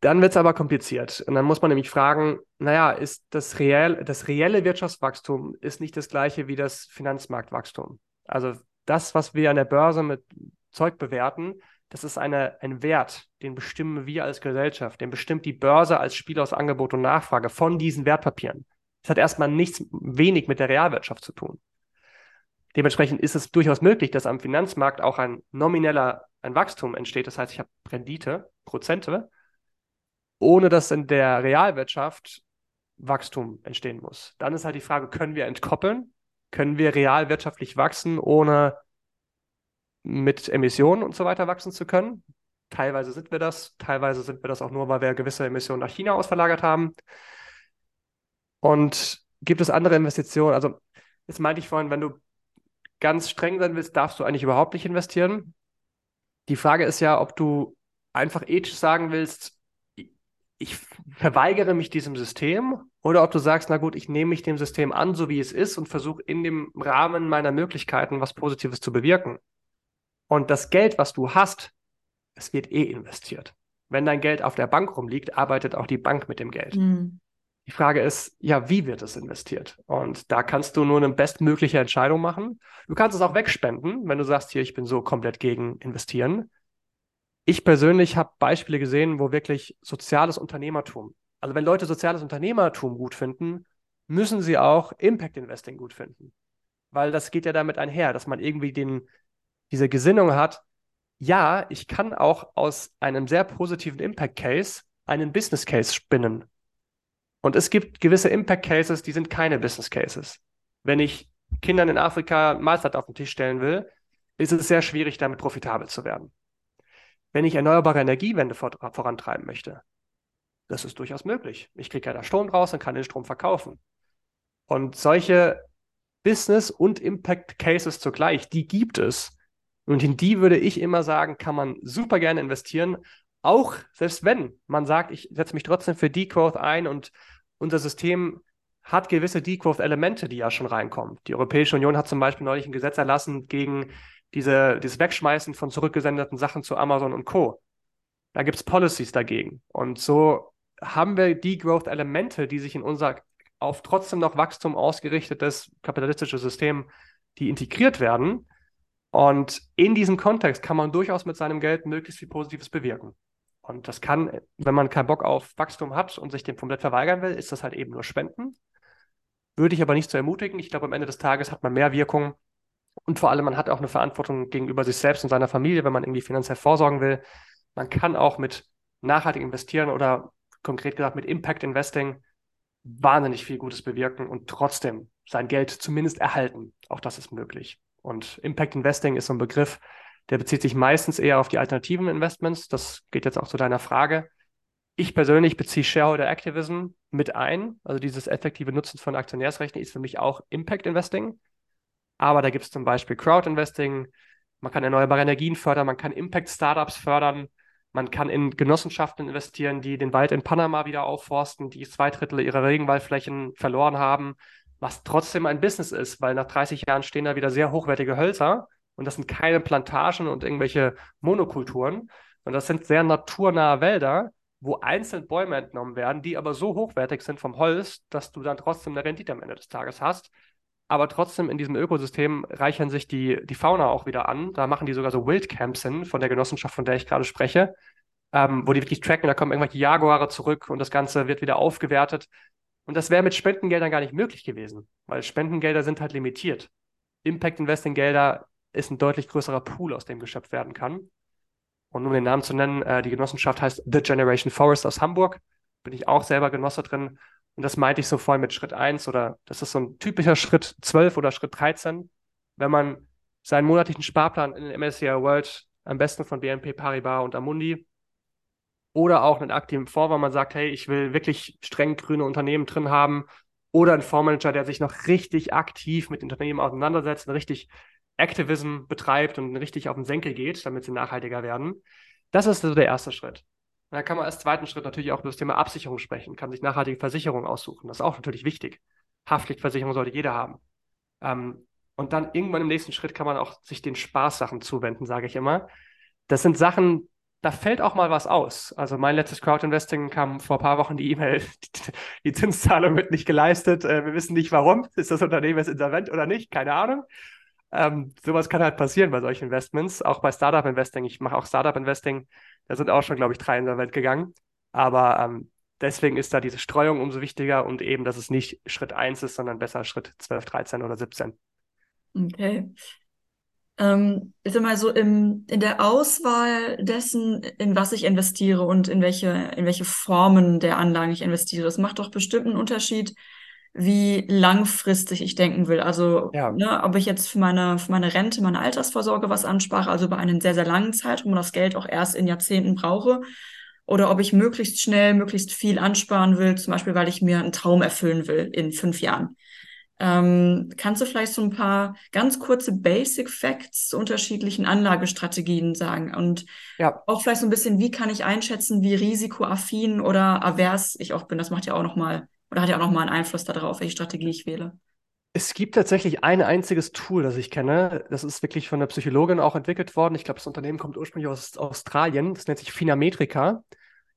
Dann wird es aber kompliziert. Und dann muss man nämlich fragen, naja, ist das, reell, das reelle Wirtschaftswachstum ist nicht das gleiche wie das Finanzmarktwachstum. Also das, was wir an der Börse mit Zeug bewerten, das ist eine, ein Wert, den bestimmen wir als Gesellschaft, den bestimmt die Börse als Spiel aus Angebot und Nachfrage von diesen Wertpapieren. Das hat erstmal nichts wenig mit der Realwirtschaft zu tun. Dementsprechend ist es durchaus möglich, dass am Finanzmarkt auch ein nomineller ein Wachstum entsteht. Das heißt, ich habe Rendite, Prozente, ohne dass in der Realwirtschaft Wachstum entstehen muss. Dann ist halt die Frage, können wir entkoppeln? Können wir realwirtschaftlich wachsen, ohne mit Emissionen und so weiter wachsen zu können? Teilweise sind wir das, teilweise sind wir das auch nur, weil wir gewisse Emissionen nach China ausverlagert haben. Und gibt es andere Investitionen? Also, jetzt meinte ich vorhin, wenn du ganz streng sein willst, darfst du eigentlich überhaupt nicht investieren. Die Frage ist ja, ob du einfach ethisch sagen willst, ich verweigere mich diesem System oder ob du sagst, na gut, ich nehme mich dem System an, so wie es ist und versuche in dem Rahmen meiner Möglichkeiten was Positives zu bewirken. Und das Geld, was du hast, es wird eh investiert. Wenn dein Geld auf der Bank rumliegt, arbeitet auch die Bank mit dem Geld. Mhm. Die Frage ist, ja, wie wird es investiert? Und da kannst du nur eine bestmögliche Entscheidung machen. Du kannst es auch wegspenden, wenn du sagst, hier, ich bin so komplett gegen investieren. Ich persönlich habe Beispiele gesehen, wo wirklich soziales Unternehmertum, also wenn Leute soziales Unternehmertum gut finden, müssen sie auch Impact Investing gut finden. Weil das geht ja damit einher, dass man irgendwie den, diese Gesinnung hat, ja, ich kann auch aus einem sehr positiven Impact Case einen Business Case spinnen und es gibt gewisse Impact Cases, die sind keine Business Cases. Wenn ich Kindern in Afrika Mahlzeit auf den Tisch stellen will, ist es sehr schwierig, damit profitabel zu werden. Wenn ich erneuerbare Energiewende vor vorantreiben möchte, das ist durchaus möglich. Ich kriege ja da Strom raus und kann den Strom verkaufen. Und solche Business- und Impact Cases zugleich, die gibt es. Und in die würde ich immer sagen, kann man super gerne investieren, auch selbst wenn man sagt, ich setze mich trotzdem für Degrowth ein und unser System hat gewisse Degrowth-Elemente, die ja schon reinkommen. Die Europäische Union hat zum Beispiel neulich ein Gesetz erlassen gegen diese, dieses Wegschmeißen von zurückgesendeten Sachen zu Amazon und Co. Da gibt es Policies dagegen. Und so haben wir Degrowth-Elemente, die sich in unser auf trotzdem noch Wachstum ausgerichtetes kapitalistisches System, die integriert werden. Und in diesem Kontext kann man durchaus mit seinem Geld möglichst viel Positives bewirken. Und das kann, wenn man keinen Bock auf Wachstum hat und sich dem komplett verweigern will, ist das halt eben nur Spenden. Würde ich aber nicht so ermutigen. Ich glaube, am Ende des Tages hat man mehr Wirkung und vor allem man hat auch eine Verantwortung gegenüber sich selbst und seiner Familie, wenn man irgendwie finanziell vorsorgen will. Man kann auch mit nachhaltig investieren oder konkret gesagt mit Impact Investing wahnsinnig viel Gutes bewirken und trotzdem sein Geld zumindest erhalten. Auch das ist möglich. Und Impact Investing ist so ein Begriff, der bezieht sich meistens eher auf die alternativen Investments. Das geht jetzt auch zu deiner Frage. Ich persönlich beziehe Shareholder Activism mit ein. Also dieses effektive Nutzen von Aktionärsrechten ist für mich auch Impact Investing. Aber da gibt es zum Beispiel Crowd Investing. Man kann erneuerbare Energien fördern, man kann Impact Startups fördern, man kann in Genossenschaften investieren, die den Wald in Panama wieder aufforsten, die zwei Drittel ihrer Regenwaldflächen verloren haben, was trotzdem ein Business ist, weil nach 30 Jahren stehen da wieder sehr hochwertige Hölzer und das sind keine Plantagen und irgendwelche Monokulturen, sondern das sind sehr naturnahe Wälder, wo einzelne Bäume entnommen werden, die aber so hochwertig sind vom Holz, dass du dann trotzdem eine Rendite am Ende des Tages hast. Aber trotzdem in diesem Ökosystem reichern sich die, die Fauna auch wieder an. Da machen die sogar so Wildcamps hin von der Genossenschaft, von der ich gerade spreche, ähm, wo die wirklich tracken, da kommen irgendwelche Jaguare zurück und das Ganze wird wieder aufgewertet. Und das wäre mit Spendengeldern gar nicht möglich gewesen, weil Spendengelder sind halt limitiert. Impact Investing Gelder ist ein deutlich größerer Pool, aus dem geschöpft werden kann. Und um den Namen zu nennen, äh, die Genossenschaft heißt The Generation Forest aus Hamburg. Bin ich auch selber Genosse drin. Und das meinte ich so vorhin mit Schritt 1 oder das ist so ein typischer Schritt 12 oder Schritt 13. Wenn man seinen monatlichen Sparplan in den MSCI World, am besten von BNP Paribas und Amundi, oder auch einen aktiven Fonds, weil man sagt, hey, ich will wirklich streng grüne Unternehmen drin haben, oder ein Fondsmanager, der sich noch richtig aktiv mit Unternehmen auseinandersetzt, richtig Activism betreibt und richtig auf den Senkel geht, damit sie nachhaltiger werden. Das ist so der erste Schritt. Und dann kann man als zweiten Schritt natürlich auch über das Thema Absicherung sprechen, kann sich nachhaltige Versicherungen aussuchen. Das ist auch natürlich wichtig. Haftpflichtversicherung sollte jeder haben. Ähm, und dann irgendwann im nächsten Schritt kann man auch sich den Spaßsachen zuwenden, sage ich immer. Das sind Sachen, da fällt auch mal was aus. Also mein letztes Crowdinvesting kam vor ein paar Wochen die E-Mail, die Zinszahlung wird nicht geleistet, äh, wir wissen nicht warum, ist das Unternehmen jetzt insolvent oder nicht, keine Ahnung. Ähm, sowas kann halt passieren bei solchen Investments, auch bei Startup Investing. Ich mache auch Startup Investing, da sind auch schon, glaube ich, drei insolvent gegangen. Aber ähm, deswegen ist da diese Streuung umso wichtiger und eben, dass es nicht Schritt 1 ist, sondern besser Schritt 12, 13 oder 17. Okay. Ähm, ich sag mal so im, in der Auswahl dessen, in was ich investiere und in welche, in welche Formen der Anlagen ich investiere, das macht doch bestimmt einen Unterschied, wie langfristig ich denken will. Also, ja. ne, ob ich jetzt für meine, für meine Rente, meine Altersvorsorge was anspare, also über einen sehr, sehr langen Zeitraum und das Geld auch erst in Jahrzehnten brauche, oder ob ich möglichst schnell, möglichst viel ansparen will, zum Beispiel, weil ich mir einen Traum erfüllen will in fünf Jahren. Ähm, kannst du vielleicht so ein paar ganz kurze Basic Facts zu unterschiedlichen Anlagestrategien sagen? Und ja. auch vielleicht so ein bisschen, wie kann ich einschätzen, wie risikoaffin oder avers ich auch bin? Das macht ja auch nochmal oder hat ja auch nochmal einen Einfluss darauf, welche Strategie ich wähle? Es gibt tatsächlich ein einziges Tool, das ich kenne. Das ist wirklich von einer Psychologin auch entwickelt worden. Ich glaube, das Unternehmen kommt ursprünglich aus Australien. Das nennt sich Finametrica.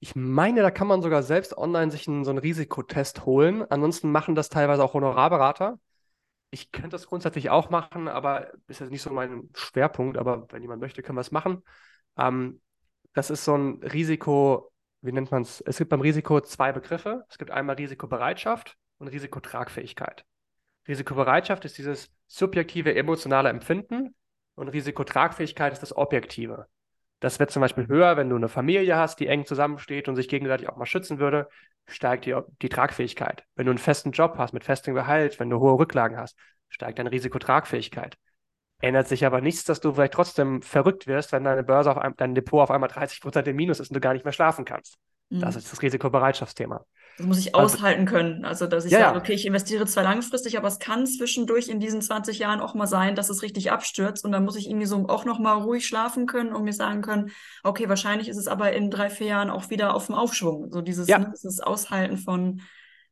Ich meine, da kann man sogar selbst online sich einen, so einen Risikotest holen. Ansonsten machen das teilweise auch Honorarberater. Ich könnte das grundsätzlich auch machen, aber ist jetzt nicht so mein Schwerpunkt. Aber wenn jemand möchte, können wir es machen. Ähm, das ist so ein Risiko, wie nennt man es? Es gibt beim Risiko zwei Begriffe. Es gibt einmal Risikobereitschaft und Risikotragfähigkeit. Risikobereitschaft ist dieses subjektive emotionale Empfinden und Risikotragfähigkeit ist das objektive. Das wird zum Beispiel höher, wenn du eine Familie hast, die eng zusammensteht und sich gegenseitig auch mal schützen würde, steigt die, die Tragfähigkeit. Wenn du einen festen Job hast mit festem Gehalt, wenn du hohe Rücklagen hast, steigt deine Risikotragfähigkeit. Ändert sich aber nichts, dass du vielleicht trotzdem verrückt wirst, wenn deine Börse auf einem, dein Depot auf einmal 30 Prozent im Minus ist und du gar nicht mehr schlafen kannst. Mhm. Das ist das Risikobereitschaftsthema. Das muss ich also, aushalten können. Also, dass ich ja, sage, okay, ich investiere zwar langfristig, aber es kann zwischendurch in diesen 20 Jahren auch mal sein, dass es richtig abstürzt. Und dann muss ich irgendwie so auch noch mal ruhig schlafen können und mir sagen können, okay, wahrscheinlich ist es aber in drei, vier Jahren auch wieder auf dem Aufschwung. So dieses, ja. ne, dieses Aushalten von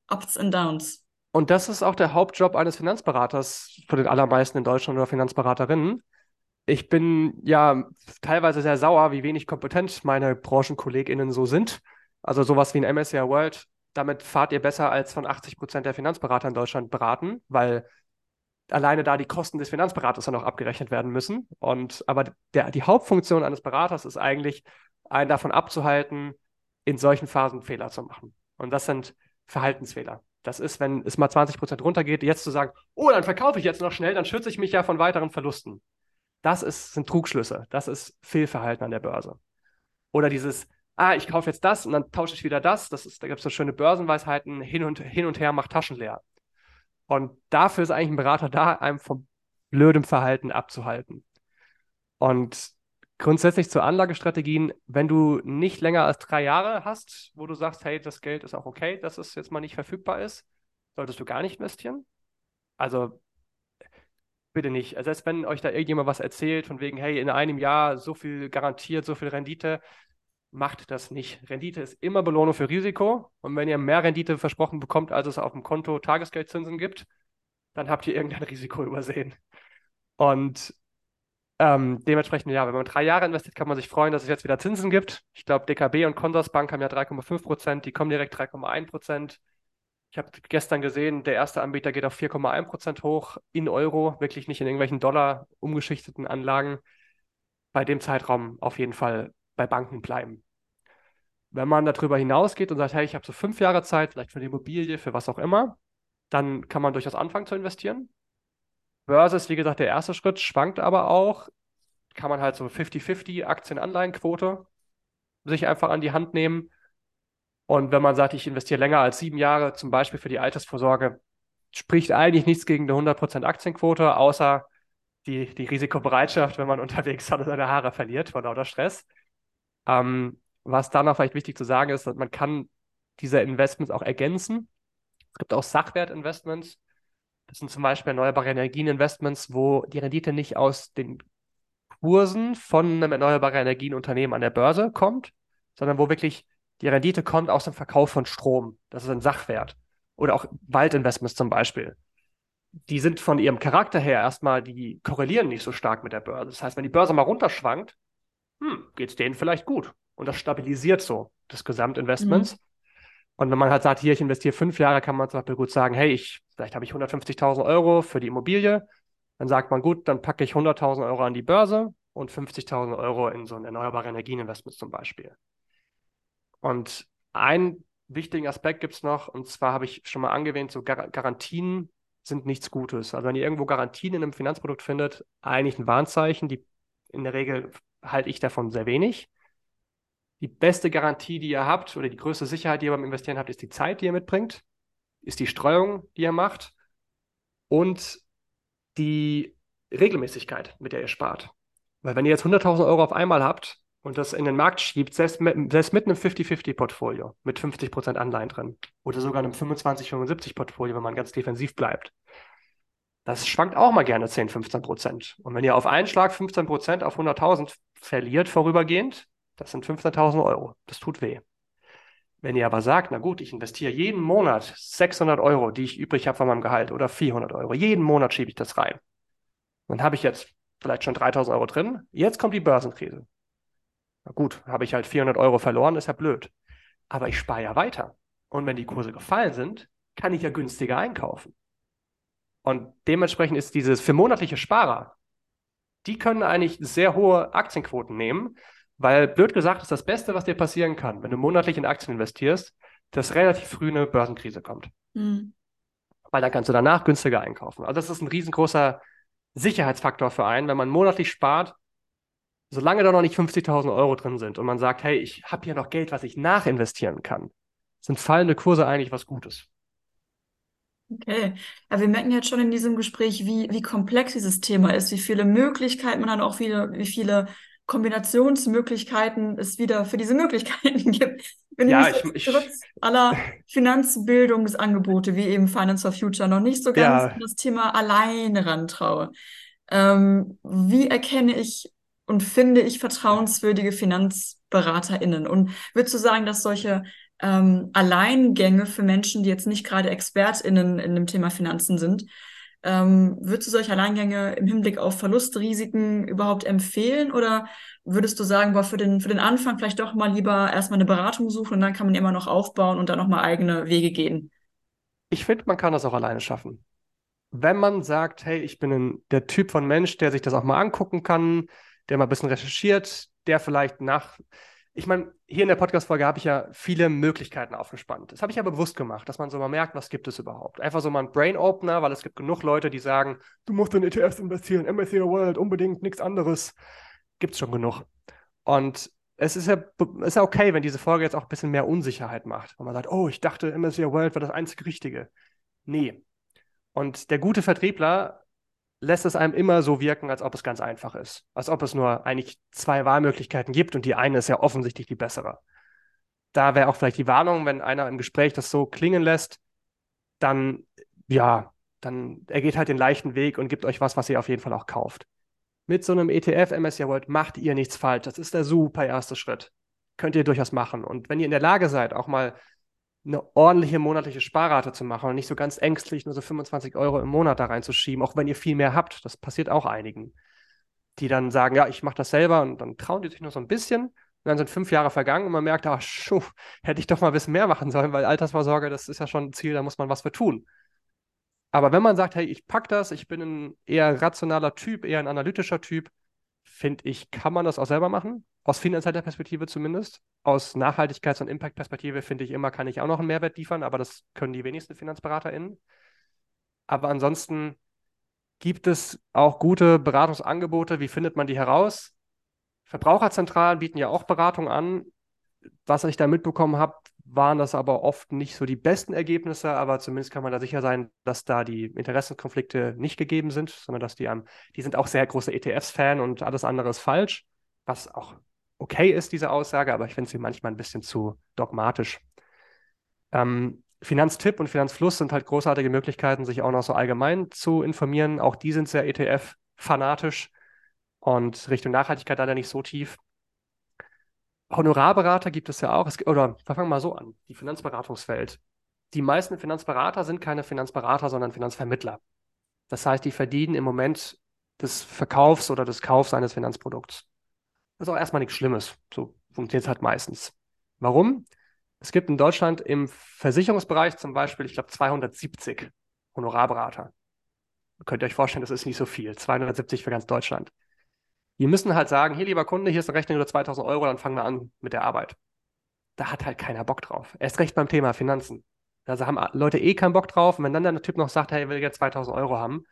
Ups und Downs. Und das ist auch der Hauptjob eines Finanzberaters für den allermeisten in Deutschland oder Finanzberaterinnen. Ich bin ja teilweise sehr sauer, wie wenig kompetent meine BranchenkollegInnen so sind. Also sowas wie ein MSCI World, damit fahrt ihr besser als von 80 Prozent der Finanzberater in Deutschland beraten, weil alleine da die Kosten des Finanzberaters dann auch abgerechnet werden müssen. Und aber der, die Hauptfunktion eines Beraters ist eigentlich, einen davon abzuhalten, in solchen Phasen Fehler zu machen. Und das sind Verhaltensfehler. Das ist, wenn es mal 20 Prozent runtergeht, jetzt zu sagen, oh, dann verkaufe ich jetzt noch schnell, dann schütze ich mich ja von weiteren Verlusten. Das ist, sind Trugschlüsse. Das ist Fehlverhalten an der Börse. Oder dieses, ah, ich kaufe jetzt das und dann tausche ich wieder das. das ist, da gibt es so schöne Börsenweisheiten, hin und, hin und her macht Taschen leer. Und dafür ist eigentlich ein Berater da, einem vom blödem Verhalten abzuhalten. Und grundsätzlich zu Anlagestrategien, wenn du nicht länger als drei Jahre hast, wo du sagst, hey, das Geld ist auch okay, dass es jetzt mal nicht verfügbar ist, solltest du gar nicht investieren. Also bitte nicht. Also selbst wenn euch da irgendjemand was erzählt, von wegen, hey, in einem Jahr so viel garantiert, so viel Rendite, macht das nicht. Rendite ist immer Belohnung für Risiko. Und wenn ihr mehr Rendite versprochen bekommt, als es auf dem Konto Tagesgeldzinsen gibt, dann habt ihr irgendein Risiko übersehen. Und ähm, dementsprechend, ja, wenn man drei Jahre investiert, kann man sich freuen, dass es jetzt wieder Zinsen gibt. Ich glaube, DKB und Consorsbank haben ja 3,5 Prozent, die kommen direkt 3,1 Prozent. Ich habe gestern gesehen, der erste Anbieter geht auf 4,1 Prozent hoch in Euro, wirklich nicht in irgendwelchen Dollar umgeschichteten Anlagen. Bei dem Zeitraum auf jeden Fall bei Banken bleiben. Wenn man darüber hinausgeht und sagt, hey, ich habe so fünf Jahre Zeit, vielleicht für eine Immobilie, für was auch immer, dann kann man durchaus anfangen zu investieren. Börse ist, wie gesagt, der erste Schritt, schwankt aber auch. Kann man halt so 50-50 Aktien-Anleihen-Quote sich einfach an die Hand nehmen. Und wenn man sagt, ich investiere länger als sieben Jahre, zum Beispiel für die Altersvorsorge, spricht eigentlich nichts gegen eine 100% Aktienquote, außer die, die Risikobereitschaft, wenn man unterwegs seine Haare verliert vor lauter Stress. Ähm, was da noch vielleicht wichtig zu sagen ist, dass man kann diese Investments auch ergänzen. Es gibt auch Sachwertinvestments. Das sind zum Beispiel erneuerbare Energien-Investments, wo die Rendite nicht aus den Kursen von einem erneuerbaren Energienunternehmen an der Börse kommt, sondern wo wirklich die Rendite kommt aus dem Verkauf von Strom. Das ist ein Sachwert. Oder auch Waldinvestments zum Beispiel. Die sind von ihrem Charakter her erstmal, die korrelieren nicht so stark mit der Börse. Das heißt, wenn die Börse mal runterschwankt, hm, geht es denen vielleicht gut. Und das stabilisiert so das Gesamtinvestments. Mhm. Und wenn man halt sagt, hier, ich investiere fünf Jahre, kann man zum Beispiel gut sagen, hey, ich, vielleicht habe ich 150.000 Euro für die Immobilie. Dann sagt man, gut, dann packe ich 100.000 Euro an die Börse und 50.000 Euro in so ein erneuerbare Energieninvestment zum Beispiel. Und einen wichtigen Aspekt gibt es noch, und zwar habe ich schon mal angewähnt, so Gar Garantien sind nichts Gutes. Also wenn ihr irgendwo Garantien in einem Finanzprodukt findet, eigentlich ein Warnzeichen. Die in der Regel halte ich davon sehr wenig. Die beste Garantie, die ihr habt, oder die größte Sicherheit, die ihr beim Investieren habt, ist die Zeit, die ihr mitbringt, ist die Streuung, die ihr macht und die Regelmäßigkeit, mit der ihr spart. Weil wenn ihr jetzt 100.000 Euro auf einmal habt und das in den Markt schiebt, selbst mit, selbst mit einem 50-50-Portfolio mit 50% Anleihen drin oder sogar einem 25-75-Portfolio, wenn man ganz defensiv bleibt, das schwankt auch mal gerne 10, 15 Prozent. Und wenn ihr auf einen Schlag 15 Prozent auf 100.000 verliert vorübergehend, das sind 15.000 Euro. Das tut weh. Wenn ihr aber sagt, na gut, ich investiere jeden Monat 600 Euro, die ich übrig habe von meinem Gehalt oder 400 Euro, jeden Monat schiebe ich das rein. Dann habe ich jetzt vielleicht schon 3000 Euro drin. Jetzt kommt die Börsenkrise. Na gut, habe ich halt 400 Euro verloren, ist ja blöd. Aber ich spare ja weiter. Und wenn die Kurse gefallen sind, kann ich ja günstiger einkaufen. Und dementsprechend ist dieses für monatliche Sparer, die können eigentlich sehr hohe Aktienquoten nehmen, weil blöd gesagt ist das Beste, was dir passieren kann, wenn du monatlich in Aktien investierst, dass relativ früh eine Börsenkrise kommt. Mhm. Weil dann kannst du danach günstiger einkaufen. Also das ist ein riesengroßer Sicherheitsfaktor für einen, wenn man monatlich spart, solange da noch nicht 50.000 Euro drin sind und man sagt, hey, ich habe hier noch Geld, was ich nachinvestieren kann, sind fallende Kurse eigentlich was Gutes. Okay, ja, wir merken jetzt schon in diesem Gespräch, wie, wie komplex dieses Thema ist, wie viele Möglichkeiten man hat, auch viele, wie viele Kombinationsmöglichkeiten es wieder für diese Möglichkeiten gibt. Wenn ja, ich, ich, trotz aller Finanzbildungsangebote wie eben Finance for Future noch nicht so ganz ja. an das Thema alleine rantraue. Ähm, wie erkenne ich und finde ich vertrauenswürdige FinanzberaterInnen? Und würdest du sagen, dass solche ähm, Alleingänge für Menschen, die jetzt nicht gerade ExpertInnen in dem Thema Finanzen sind. Ähm, würdest du solche Alleingänge im Hinblick auf Verlustrisiken überhaupt empfehlen oder würdest du sagen, boah, für den, für den Anfang vielleicht doch mal lieber erstmal eine Beratung suchen und dann kann man immer noch aufbauen und dann nochmal eigene Wege gehen? Ich finde, man kann das auch alleine schaffen. Wenn man sagt, hey, ich bin ein, der Typ von Mensch, der sich das auch mal angucken kann, der mal ein bisschen recherchiert, der vielleicht nach, ich meine, hier in der Podcast-Folge habe ich ja viele Möglichkeiten aufgespannt. Das habe ich aber bewusst gemacht, dass man so mal merkt, was gibt es überhaupt. Einfach so mal ein Brain-Opener, weil es gibt genug Leute, die sagen, du musst in ETFs investieren, MSCI World, unbedingt, nichts anderes. Gibt es schon genug. Und es ist ja, ist ja okay, wenn diese Folge jetzt auch ein bisschen mehr Unsicherheit macht. Wenn man sagt, oh, ich dachte, MSCI World war das einzig Richtige. Nee. Und der gute Vertriebler lässt es einem immer so wirken, als ob es ganz einfach ist. Als ob es nur eigentlich zwei Wahlmöglichkeiten gibt und die eine ist ja offensichtlich die bessere. Da wäre auch vielleicht die Warnung, wenn einer im Gespräch das so klingen lässt, dann, ja, dann er geht halt den leichten Weg und gibt euch was, was ihr auf jeden Fall auch kauft. Mit so einem ETF MSCI World macht ihr nichts falsch. Das ist der super erste Schritt. Könnt ihr durchaus machen. Und wenn ihr in der Lage seid, auch mal eine ordentliche monatliche Sparrate zu machen und nicht so ganz ängstlich nur so 25 Euro im Monat da reinzuschieben, auch wenn ihr viel mehr habt. Das passiert auch einigen, die dann sagen, ja, ich mache das selber und dann trauen die sich nur so ein bisschen. Und dann sind fünf Jahre vergangen und man merkt, ach, schuh, hätte ich doch mal ein bisschen mehr machen sollen, weil Altersvorsorge, das ist ja schon ein Ziel, da muss man was für tun. Aber wenn man sagt, hey, ich pack das, ich bin ein eher rationaler Typ, eher ein analytischer Typ, finde ich, kann man das auch selber machen. Aus finanzieller Perspektive zumindest. Aus Nachhaltigkeits- und Impact-Perspektive finde ich immer, kann ich auch noch einen Mehrwert liefern, aber das können die wenigsten FinanzberaterInnen. Aber ansonsten gibt es auch gute Beratungsangebote. Wie findet man die heraus? Verbraucherzentralen bieten ja auch Beratung an. Was ich da mitbekommen habe, waren das aber oft nicht so die besten Ergebnisse, aber zumindest kann man da sicher sein, dass da die Interessenkonflikte nicht gegeben sind, sondern dass die, ähm, die sind auch sehr große ETFs-Fan und alles andere ist falsch, was auch okay ist, diese Aussage, aber ich finde sie manchmal ein bisschen zu dogmatisch. Ähm, Finanztipp und Finanzfluss sind halt großartige Möglichkeiten, sich auch noch so allgemein zu informieren. Auch die sind sehr ETF-fanatisch und Richtung Nachhaltigkeit leider nicht so tief. Honorarberater gibt es ja auch. Es, oder wir fangen mal so an: die Finanzberatungswelt. Die meisten Finanzberater sind keine Finanzberater, sondern Finanzvermittler. Das heißt, die verdienen im Moment des Verkaufs oder des Kaufs eines Finanzprodukts. Das ist auch erstmal nichts Schlimmes. So funktioniert es halt meistens. Warum? Es gibt in Deutschland im Versicherungsbereich zum Beispiel, ich glaube, 270 Honorarberater. Könnt ihr euch vorstellen, das ist nicht so viel. 270 für ganz Deutschland. Die müssen halt sagen, hier lieber Kunde, hier ist eine Rechnung über 2000 Euro, dann fangen wir an mit der Arbeit. Da hat halt keiner Bock drauf. Erst recht beim Thema Finanzen. Also haben Leute eh keinen Bock drauf. Und wenn dann der Typ noch sagt, hey, ich will jetzt 2000 Euro haben,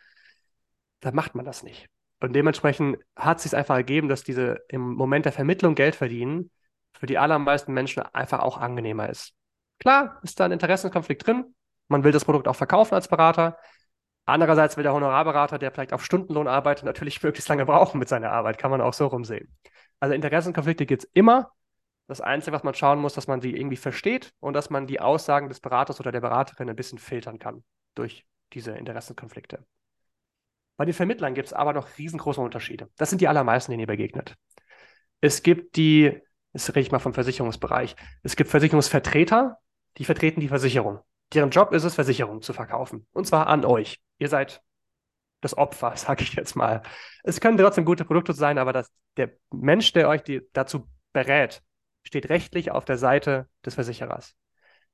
dann macht man das nicht. Und dementsprechend hat es sich einfach ergeben, dass diese im Moment der Vermittlung Geld verdienen für die allermeisten Menschen einfach auch angenehmer ist. Klar, ist da ein Interessenkonflikt drin. Man will das Produkt auch verkaufen als Berater, Andererseits will der Honorarberater, der vielleicht auf Stundenlohn arbeitet, natürlich möglichst lange brauchen mit seiner Arbeit. Kann man auch so rumsehen. Also Interessenkonflikte gibt es immer. Das Einzige, was man schauen muss, dass man sie irgendwie versteht und dass man die Aussagen des Beraters oder der Beraterin ein bisschen filtern kann durch diese Interessenkonflikte. Bei den Vermittlern gibt es aber noch riesengroße Unterschiede. Das sind die allermeisten, denen ihr begegnet. Es gibt die, jetzt rede ich mal vom Versicherungsbereich, es gibt Versicherungsvertreter, die vertreten die Versicherung. Deren Job ist es, Versicherungen zu verkaufen. Und zwar an euch. Ihr seid das Opfer, sage ich jetzt mal. Es können trotzdem gute Produkte sein, aber das, der Mensch, der euch die, dazu berät, steht rechtlich auf der Seite des Versicherers.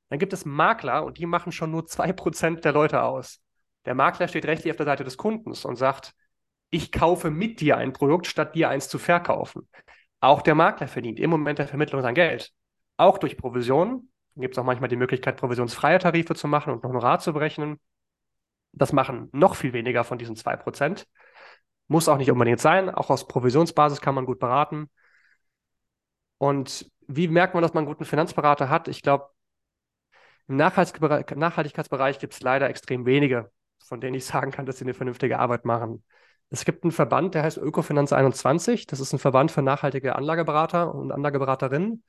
Dann gibt es Makler und die machen schon nur 2% der Leute aus. Der Makler steht rechtlich auf der Seite des Kundens und sagt, ich kaufe mit dir ein Produkt, statt dir eins zu verkaufen. Auch der Makler verdient im Moment der Vermittlung sein Geld. Auch durch Provisionen, dann gibt es auch manchmal die Möglichkeit, provisionsfreie Tarife zu machen und Honorar zu berechnen. Das machen noch viel weniger von diesen 2%. Muss auch nicht unbedingt sein. Auch aus Provisionsbasis kann man gut beraten. Und wie merkt man, dass man einen guten Finanzberater hat? Ich glaube, im Nachhaltigkeitsbereich gibt es leider extrem wenige, von denen ich sagen kann, dass sie eine vernünftige Arbeit machen. Es gibt einen Verband, der heißt Ökofinanz 21. Das ist ein Verband für nachhaltige Anlageberater und Anlageberaterinnen.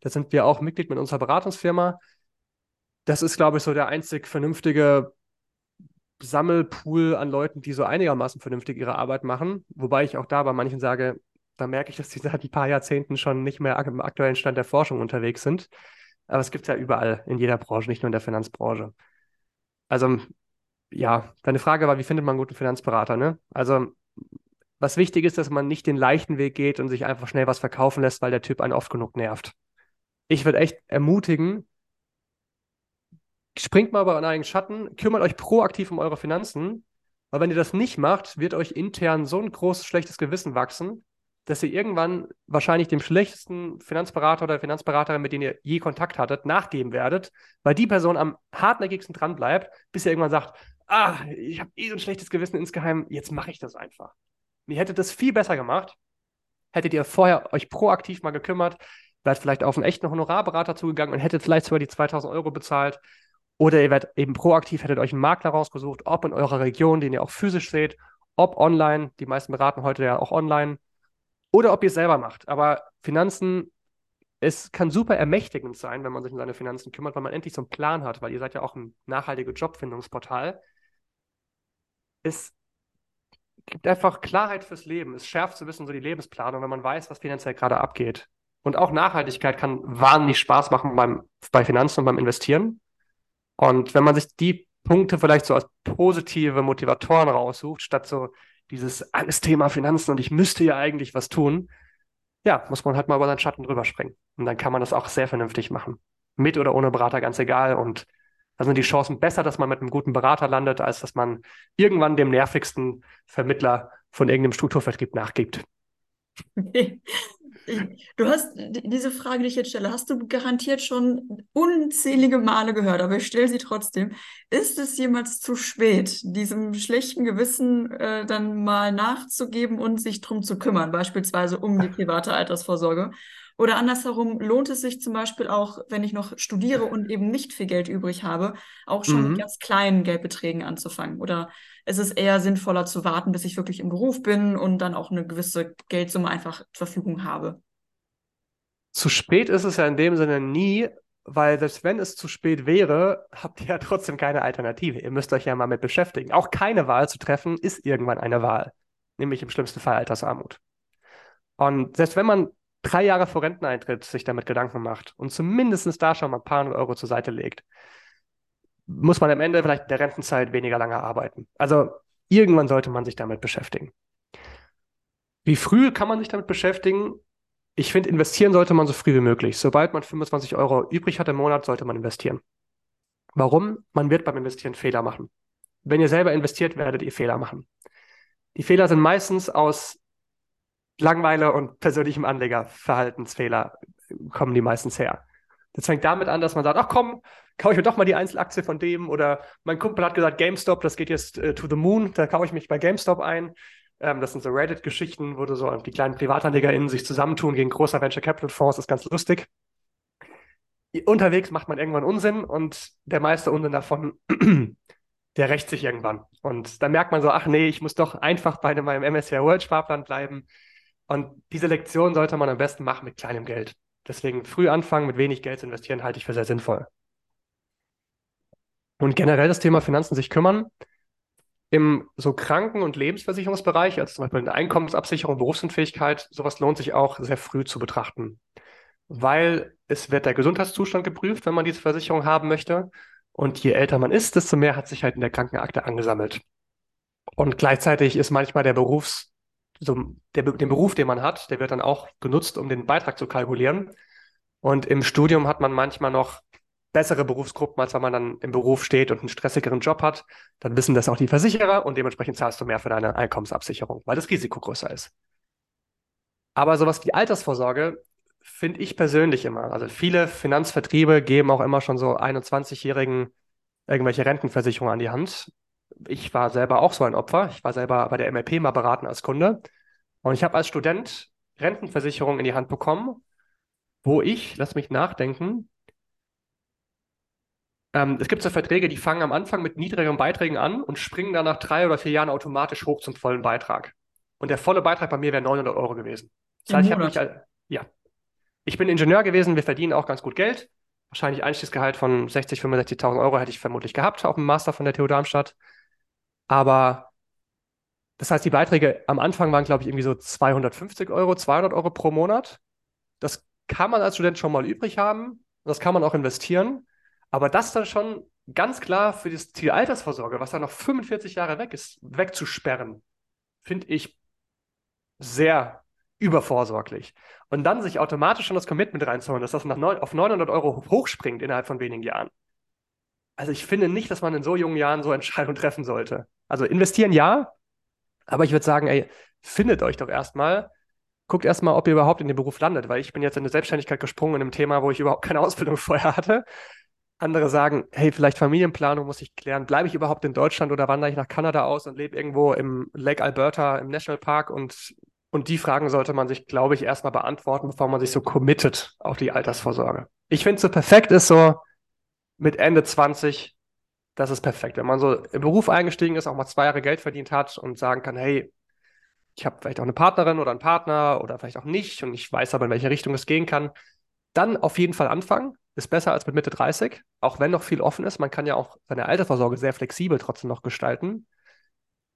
Da sind wir auch Mitglied mit unserer Beratungsfirma. Das ist, glaube ich, so der einzig vernünftige Sammelpool an Leuten, die so einigermaßen vernünftig ihre Arbeit machen. Wobei ich auch da bei manchen sage, da merke ich, dass die seit ein paar Jahrzehnten schon nicht mehr im aktuellen Stand der Forschung unterwegs sind. aber es gibt es ja überall, in jeder Branche, nicht nur in der Finanzbranche. Also, ja, deine Frage war, wie findet man einen guten Finanzberater, ne? Also, was wichtig ist, dass man nicht den leichten Weg geht und sich einfach schnell was verkaufen lässt, weil der Typ einen oft genug nervt. Ich würde echt ermutigen, springt mal über euren eigenen Schatten, kümmert euch proaktiv um eure Finanzen, weil wenn ihr das nicht macht, wird euch intern so ein großes schlechtes Gewissen wachsen, dass ihr irgendwann wahrscheinlich dem schlechtesten Finanzberater oder Finanzberaterin, mit dem ihr je Kontakt hattet, nachgeben werdet, weil die Person am hartnäckigsten dran bleibt, bis ihr irgendwann sagt, ah, ich habe eh so ein schlechtes Gewissen insgeheim, jetzt mache ich das einfach. ihr hättet das viel besser gemacht, hättet ihr vorher euch proaktiv mal gekümmert, wärt vielleicht auf einen echten Honorarberater zugegangen und hättet vielleicht sogar die 2000 Euro bezahlt. Oder ihr werdet eben proaktiv, hättet euch einen Makler rausgesucht, ob in eurer Region, den ihr auch physisch seht, ob online, die meisten beraten heute ja auch online, oder ob ihr es selber macht. Aber Finanzen, es kann super ermächtigend sein, wenn man sich um seine Finanzen kümmert, weil man endlich so einen Plan hat, weil ihr seid ja auch ein nachhaltiges Jobfindungsportal. Es gibt einfach Klarheit fürs Leben. Es schärft so ein bisschen so die Lebensplanung, wenn man weiß, was finanziell gerade abgeht. Und auch Nachhaltigkeit kann wahnsinnig Spaß machen beim, bei Finanzen und beim Investieren. Und wenn man sich die Punkte vielleicht so als positive Motivatoren raussucht, statt so dieses alles Thema Finanzen und ich müsste ja eigentlich was tun, ja, muss man halt mal über seinen Schatten drüber springen. Und dann kann man das auch sehr vernünftig machen. Mit oder ohne Berater, ganz egal. Und da sind die Chancen besser, dass man mit einem guten Berater landet, als dass man irgendwann dem nervigsten Vermittler von irgendeinem Strukturvertrieb nachgibt. Du hast diese Frage, die ich jetzt stelle, hast du garantiert schon unzählige Male gehört, aber ich stelle sie trotzdem. Ist es jemals zu spät, diesem schlechten Gewissen äh, dann mal nachzugeben und sich drum zu kümmern, beispielsweise um die private Altersvorsorge? Oder andersherum, lohnt es sich zum Beispiel auch, wenn ich noch studiere und eben nicht viel Geld übrig habe, auch schon mhm. mit ganz kleinen Geldbeträgen anzufangen? Oder ist es eher sinnvoller zu warten, bis ich wirklich im Beruf bin und dann auch eine gewisse Geldsumme einfach zur Verfügung habe? Zu spät ist es ja in dem Sinne nie, weil selbst wenn es zu spät wäre, habt ihr ja trotzdem keine Alternative. Ihr müsst euch ja mal mit beschäftigen. Auch keine Wahl zu treffen ist irgendwann eine Wahl, nämlich im schlimmsten Fall Altersarmut. Und selbst wenn man drei Jahre vor Renteneintritt sich damit Gedanken macht und zumindest da schon mal ein paar Euro zur Seite legt, muss man am Ende vielleicht der Rentenzeit weniger lange arbeiten. Also irgendwann sollte man sich damit beschäftigen. Wie früh kann man sich damit beschäftigen? Ich finde, investieren sollte man so früh wie möglich. Sobald man 25 Euro übrig hat im Monat, sollte man investieren. Warum? Man wird beim Investieren Fehler machen. Wenn ihr selber investiert, werdet ihr Fehler machen. Die Fehler sind meistens aus Langweile und persönlichem Anlegerverhaltensfehler kommen die meistens her. Das fängt damit an, dass man sagt, ach komm, kaufe ich mir doch mal die Einzelaktie von dem. Oder mein Kumpel hat gesagt, GameStop, das geht jetzt äh, to the moon, da kaufe ich mich bei GameStop ein. Ähm, das sind so Reddit-Geschichten, wo so die kleinen PrivatanlegerInnen sich zusammentun gegen großer Venture Capital Fonds, das ist ganz lustig. Unterwegs macht man irgendwann Unsinn und der meiste Unsinn davon, der rächt sich irgendwann. Und dann merkt man so, ach nee, ich muss doch einfach bei meinem MSCI World Sparplan bleiben und diese Lektion sollte man am besten machen mit kleinem Geld. Deswegen früh anfangen, mit wenig Geld zu investieren, halte ich für sehr sinnvoll. Und generell das Thema Finanzen sich kümmern. Im so Kranken- und Lebensversicherungsbereich, also zum Beispiel eine Einkommensabsicherung, Berufsunfähigkeit, sowas lohnt sich auch sehr früh zu betrachten. Weil es wird der Gesundheitszustand geprüft, wenn man diese Versicherung haben möchte. Und je älter man ist, desto mehr hat sich halt in der Krankenakte angesammelt. Und gleichzeitig ist manchmal der Berufs- so der, den Beruf, den man hat, der wird dann auch genutzt, um den Beitrag zu kalkulieren. Und im Studium hat man manchmal noch bessere Berufsgruppen, als wenn man dann im Beruf steht und einen stressigeren Job hat. Dann wissen das auch die Versicherer und dementsprechend zahlst du mehr für deine Einkommensabsicherung, weil das Risiko größer ist. Aber sowas wie Altersvorsorge finde ich persönlich immer. Also viele Finanzvertriebe geben auch immer schon so 21-Jährigen irgendwelche Rentenversicherungen an die Hand ich war selber auch so ein Opfer. Ich war selber bei der MLP mal beraten als Kunde. Und ich habe als Student Rentenversicherung in die Hand bekommen, wo ich, lass mich nachdenken, ähm, es gibt so Verträge, die fangen am Anfang mit niedrigeren Beiträgen an und springen dann nach drei oder vier Jahren automatisch hoch zum vollen Beitrag. Und der volle Beitrag bei mir wäre 900 Euro gewesen. Das heißt, ich habe mich, ja, ich bin Ingenieur gewesen, wir verdienen auch ganz gut Geld. Wahrscheinlich Einstiegsgehalt von 60, 65.000 Euro hätte ich vermutlich gehabt auf dem Master von der TU Darmstadt. Aber das heißt, die Beiträge am Anfang waren, glaube ich, irgendwie so 250 Euro, 200 Euro pro Monat. Das kann man als Student schon mal übrig haben. das kann man auch investieren. Aber das dann schon ganz klar für das Ziel Altersvorsorge, was dann noch 45 Jahre weg ist, wegzusperren, finde ich sehr übervorsorglich. Und dann sich automatisch schon das Commitment reinzuholen, dass das nach neun, auf 900 Euro hochspringt innerhalb von wenigen Jahren. Also ich finde nicht, dass man in so jungen Jahren so Entscheidungen treffen sollte. Also investieren ja, aber ich würde sagen, ey, findet euch doch erstmal, guckt erstmal, ob ihr überhaupt in den Beruf landet, weil ich bin jetzt in eine Selbstständigkeit gesprungen in einem Thema, wo ich überhaupt keine Ausbildung vorher hatte. Andere sagen, hey, vielleicht Familienplanung muss ich klären. Bleibe ich überhaupt in Deutschland oder wandere ich nach Kanada aus und lebe irgendwo im Lake Alberta im Nationalpark? Und, und die Fragen sollte man sich, glaube ich, erstmal beantworten, bevor man sich so committet auf die Altersvorsorge. Ich finde, so perfekt ist so mit Ende 20, das ist perfekt. Wenn man so im Beruf eingestiegen ist, auch mal zwei Jahre Geld verdient hat und sagen kann, hey, ich habe vielleicht auch eine Partnerin oder einen Partner oder vielleicht auch nicht und ich weiß aber, in welche Richtung es gehen kann, dann auf jeden Fall anfangen ist besser als mit Mitte 30, auch wenn noch viel offen ist. Man kann ja auch seine Altersvorsorge sehr flexibel trotzdem noch gestalten.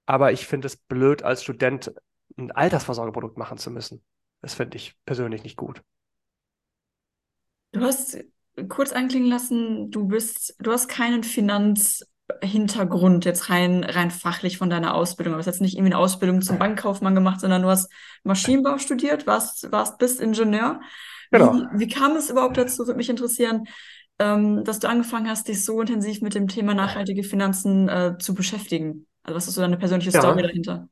Aber ich finde es blöd, als Student ein Altersvorsorgeprodukt machen zu müssen. Das finde ich persönlich nicht gut. Du hast kurz anklingen lassen, du bist, du hast keinen Finanzhintergrund jetzt rein, rein fachlich von deiner Ausbildung. Du hast jetzt nicht irgendwie eine Ausbildung zum Bankkaufmann gemacht, sondern du hast Maschinenbau studiert, warst, warst bist Ingenieur. Genau. Wie, wie kam es überhaupt dazu? Würde mich interessieren, ähm, dass du angefangen hast, dich so intensiv mit dem Thema nachhaltige Finanzen äh, zu beschäftigen. Also was ist so deine persönliche ja. Story dahinter?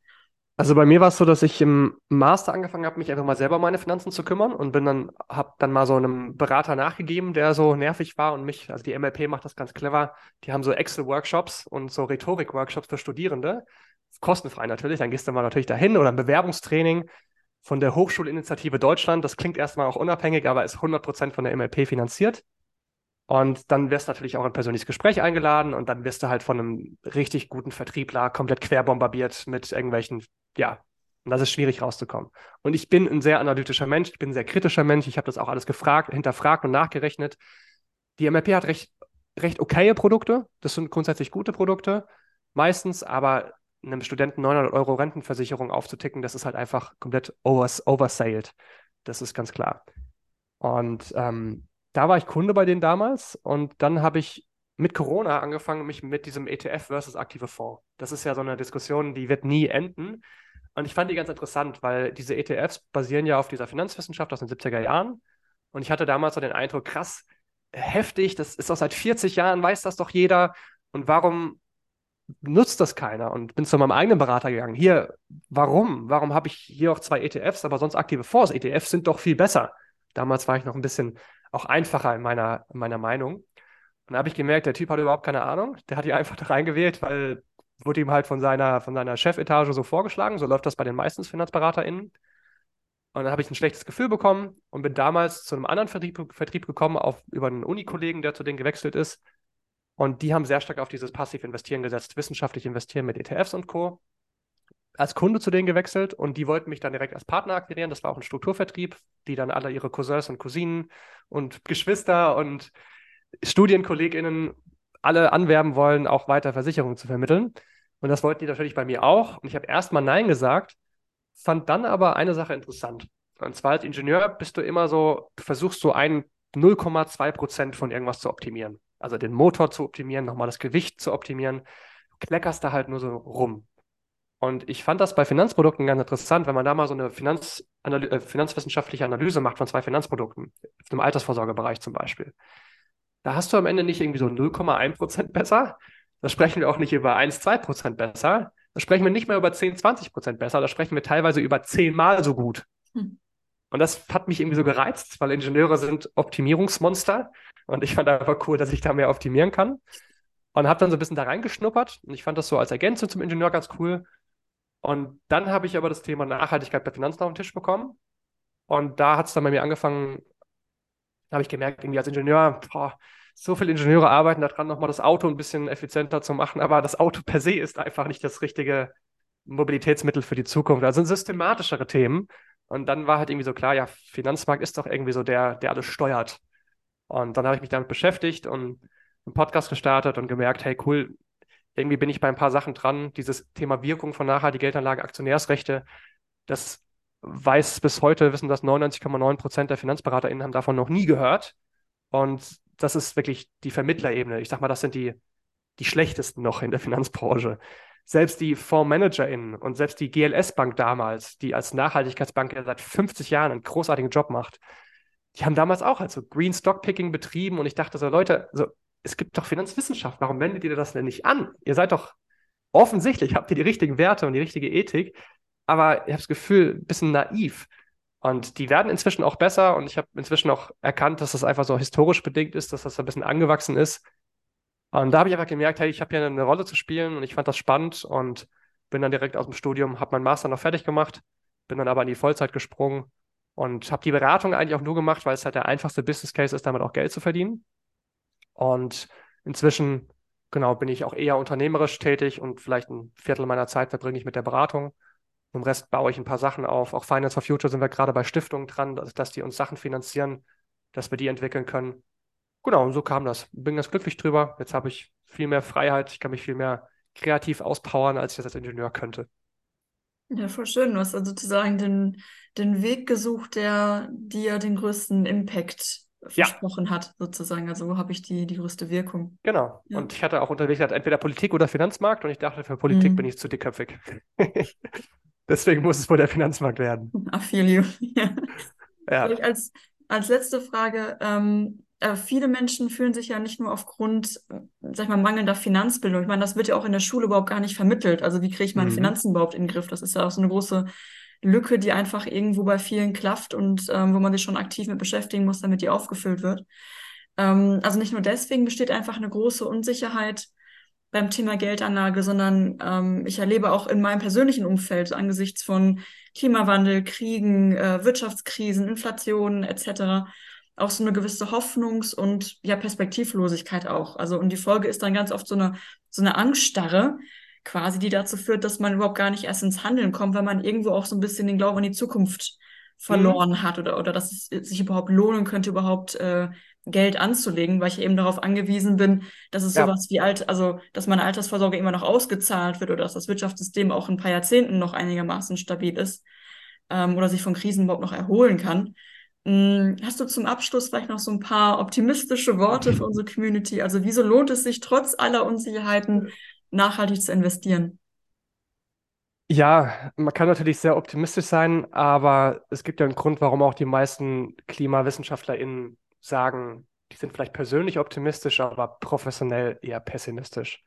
Also bei mir war es so, dass ich im Master angefangen habe, mich einfach mal selber um meine Finanzen zu kümmern und bin dann, habe dann mal so einem Berater nachgegeben, der so nervig war und mich, also die MLP macht das ganz clever, die haben so Excel-Workshops und so Rhetorik-Workshops für Studierende, kostenfrei natürlich, dann gehst du mal natürlich dahin oder ein Bewerbungstraining von der Hochschulinitiative Deutschland. Das klingt erstmal auch unabhängig, aber ist 100% von der MLP finanziert. Und dann wirst du natürlich auch in ein persönliches Gespräch eingeladen und dann wirst du halt von einem richtig guten Vertriebler komplett querbombardiert mit irgendwelchen, ja, und das ist schwierig rauszukommen. Und ich bin ein sehr analytischer Mensch, ich bin ein sehr kritischer Mensch, ich habe das auch alles gefragt, hinterfragt und nachgerechnet. Die MLP hat recht, recht okaye Produkte, das sind grundsätzlich gute Produkte, meistens, aber einem Studenten 900 Euro Rentenversicherung aufzuticken, das ist halt einfach komplett overs oversailed. Das ist ganz klar. Und ähm, da war ich Kunde bei denen damals und dann habe ich mit Corona angefangen, mich mit diesem ETF versus aktive Fonds. Das ist ja so eine Diskussion, die wird nie enden. Und ich fand die ganz interessant, weil diese ETFs basieren ja auf dieser Finanzwissenschaft aus den 70er Jahren. Und ich hatte damals so den Eindruck, krass, heftig, das ist auch seit 40 Jahren, weiß das doch jeder. Und warum nutzt das keiner und bin zu meinem eigenen Berater gegangen. Hier, warum? Warum habe ich hier auch zwei ETFs, aber sonst aktive Fonds? ETFs sind doch viel besser. Damals war ich noch ein bisschen auch einfacher in meiner, in meiner Meinung. Und dann habe ich gemerkt, der Typ hat überhaupt keine Ahnung. Der hat die einfach da reingewählt, weil wurde ihm halt von seiner, von seiner Chefetage so vorgeschlagen. So läuft das bei den meisten FinanzberaterInnen. Und dann habe ich ein schlechtes Gefühl bekommen und bin damals zu einem anderen Vertrieb, Vertrieb gekommen, auf, über einen Unikollegen, der zu denen gewechselt ist. Und die haben sehr stark auf dieses Passiv-Investieren gesetzt, wissenschaftlich investieren mit ETFs und Co. Als Kunde zu denen gewechselt und die wollten mich dann direkt als Partner akquirieren. Das war auch ein Strukturvertrieb, die dann alle ihre Cousins und Cousinen und Geschwister und StudienkollegInnen alle anwerben wollen, auch weiter Versicherungen zu vermitteln. Und das wollten die natürlich bei mir auch. Und ich habe erstmal Nein gesagt, fand dann aber eine Sache interessant. Und zwar als Ingenieur bist du immer so, du versuchst so ein 0,2 Prozent von irgendwas zu optimieren also den Motor zu optimieren, nochmal das Gewicht zu optimieren. Du kleckerst da halt nur so rum. Und ich fand das bei Finanzprodukten ganz interessant, wenn man da mal so eine Finanz äh, finanzwissenschaftliche Analyse macht von zwei Finanzprodukten, im Altersvorsorgebereich zum Beispiel. Da hast du am Ende nicht irgendwie so 0,1 Prozent besser. Da sprechen wir auch nicht über 1, 2 Prozent besser. Da sprechen wir nicht mehr über 10, 20 Prozent besser. Da sprechen wir teilweise über zehnmal so gut. Hm. Und das hat mich irgendwie so gereizt, weil Ingenieure sind Optimierungsmonster. Und ich fand einfach cool, dass ich da mehr optimieren kann. Und habe dann so ein bisschen da reingeschnuppert. Und ich fand das so als Ergänzung zum Ingenieur ganz cool. Und dann habe ich aber das Thema Nachhaltigkeit bei Finanzen auf den Tisch bekommen. Und da hat es dann bei mir angefangen, habe ich gemerkt, irgendwie als Ingenieur, boah, so viele Ingenieure arbeiten daran, nochmal das Auto ein bisschen effizienter zu machen. Aber das Auto per se ist einfach nicht das richtige Mobilitätsmittel für die Zukunft. Also sind systematischere Themen. Und dann war halt irgendwie so klar, ja, Finanzmarkt ist doch irgendwie so der, der alles steuert. Und dann habe ich mich damit beschäftigt und einen Podcast gestartet und gemerkt, hey, cool, irgendwie bin ich bei ein paar Sachen dran. Dieses Thema Wirkung von nachhaltiger Geldanlage, Aktionärsrechte, das weiß bis heute, wissen das 99,9 Prozent der FinanzberaterInnen haben davon noch nie gehört. Und das ist wirklich die Vermittlerebene. Ich sag mal, das sind die, die schlechtesten noch in der Finanzbranche. Selbst die FondsmanagerInnen und selbst die GLS-Bank damals, die als Nachhaltigkeitsbank ja seit 50 Jahren einen großartigen Job macht, die haben damals auch halt so Green Stock Picking betrieben und ich dachte so, Leute, so, es gibt doch Finanzwissenschaft, warum wendet ihr das denn nicht an? Ihr seid doch offensichtlich, habt ihr die richtigen Werte und die richtige Ethik, aber ich habe das Gefühl, ein bisschen naiv. Und die werden inzwischen auch besser und ich habe inzwischen auch erkannt, dass das einfach so historisch bedingt ist, dass das ein bisschen angewachsen ist. Und da habe ich einfach gemerkt, hey, ich habe hier eine Rolle zu spielen und ich fand das spannend und bin dann direkt aus dem Studium, habe meinen Master noch fertig gemacht, bin dann aber in die Vollzeit gesprungen und habe die Beratung eigentlich auch nur gemacht, weil es halt der einfachste Business Case ist, damit auch Geld zu verdienen. Und inzwischen, genau, bin ich auch eher unternehmerisch tätig und vielleicht ein Viertel meiner Zeit verbringe ich mit der Beratung. Im Rest baue ich ein paar Sachen auf. Auch Finance for Future sind wir gerade bei Stiftungen dran, dass, dass die uns Sachen finanzieren, dass wir die entwickeln können. Genau, und so kam das. Bin ganz glücklich drüber. Jetzt habe ich viel mehr Freiheit. Ich kann mich viel mehr kreativ auspowern, als ich das als Ingenieur könnte. Ja, voll schön. Du hast also sozusagen den, den Weg gesucht, der dir den größten Impact versprochen ja. hat, sozusagen. Also wo habe ich die, die größte Wirkung. Genau. Ja. Und ich hatte auch unterwegs halt entweder Politik oder Finanzmarkt und ich dachte, für Politik mhm. bin ich zu dickköpfig. Deswegen muss es wohl der Finanzmarkt werden. Affilio. ja. ja. Als, als letzte Frage, ähm, äh, viele Menschen fühlen sich ja nicht nur aufgrund, sag ich mal, mangelnder Finanzbildung. Ich meine, das wird ja auch in der Schule überhaupt gar nicht vermittelt. Also wie kriege ich meine mhm. Finanzen überhaupt in den Griff? Das ist ja auch so eine große Lücke, die einfach irgendwo bei vielen klafft und ähm, wo man sich schon aktiv mit beschäftigen muss, damit die aufgefüllt wird. Ähm, also nicht nur deswegen besteht einfach eine große Unsicherheit beim Thema Geldanlage, sondern ähm, ich erlebe auch in meinem persönlichen Umfeld angesichts von Klimawandel, Kriegen, äh, Wirtschaftskrisen, Inflation etc. auch so eine gewisse Hoffnungs- und ja Perspektivlosigkeit auch. Also und die Folge ist dann ganz oft so eine so eine Angststarre quasi, die dazu führt, dass man überhaupt gar nicht erst ins Handeln kommt, weil man irgendwo auch so ein bisschen den Glauben an die Zukunft verloren mhm. hat oder, oder dass es sich überhaupt lohnen könnte, überhaupt äh, Geld anzulegen, weil ich eben darauf angewiesen bin, dass es ja. sowas wie alt, also dass meine Altersvorsorge immer noch ausgezahlt wird oder dass das Wirtschaftssystem auch ein paar Jahrzehnten noch einigermaßen stabil ist ähm, oder sich von Krisen überhaupt noch erholen kann. Hm, hast du zum Abschluss vielleicht noch so ein paar optimistische Worte für unsere Community? Also wieso lohnt es sich trotz aller Unsicherheiten nachhaltig zu investieren? Ja, man kann natürlich sehr optimistisch sein, aber es gibt ja einen Grund, warum auch die meisten KlimawissenschaftlerInnen sagen, die sind vielleicht persönlich optimistisch, aber professionell eher pessimistisch.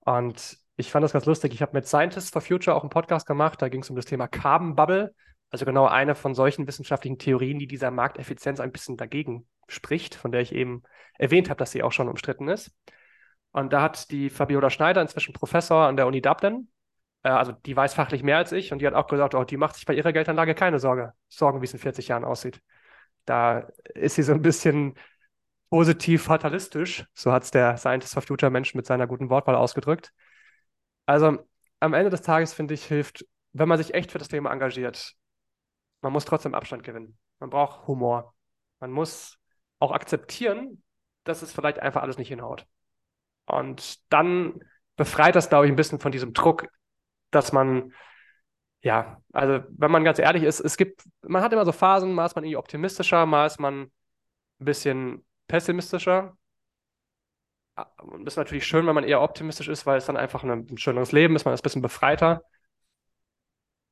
Und ich fand das ganz lustig. Ich habe mit Scientists for Future auch einen Podcast gemacht. Da ging es um das Thema Carbon Bubble. Also genau eine von solchen wissenschaftlichen Theorien, die dieser Markteffizienz ein bisschen dagegen spricht, von der ich eben erwähnt habe, dass sie auch schon umstritten ist. Und da hat die Fabiola Schneider, inzwischen Professor an der Uni Dublin, äh, also die weiß fachlich mehr als ich und die hat auch gesagt, oh, die macht sich bei ihrer Geldanlage keine Sorge, Sorgen, wie es in 40 Jahren aussieht. Da ist sie so ein bisschen positiv fatalistisch, so hat es der Scientist for Future Mensch mit seiner guten Wortwahl ausgedrückt. Also am Ende des Tages, finde ich, hilft, wenn man sich echt für das Thema engagiert, man muss trotzdem Abstand gewinnen. Man braucht Humor. Man muss auch akzeptieren, dass es vielleicht einfach alles nicht hinhaut. Und dann befreit das, glaube ich, ein bisschen von diesem Druck, dass man ja, also wenn man ganz ehrlich ist, es gibt, man hat immer so Phasen, mal ist man irgendwie optimistischer, mal ist man ein bisschen pessimistischer. Und das ist natürlich schön, wenn man eher optimistisch ist, weil es dann einfach ein schöneres Leben ist, man ist ein bisschen befreiter.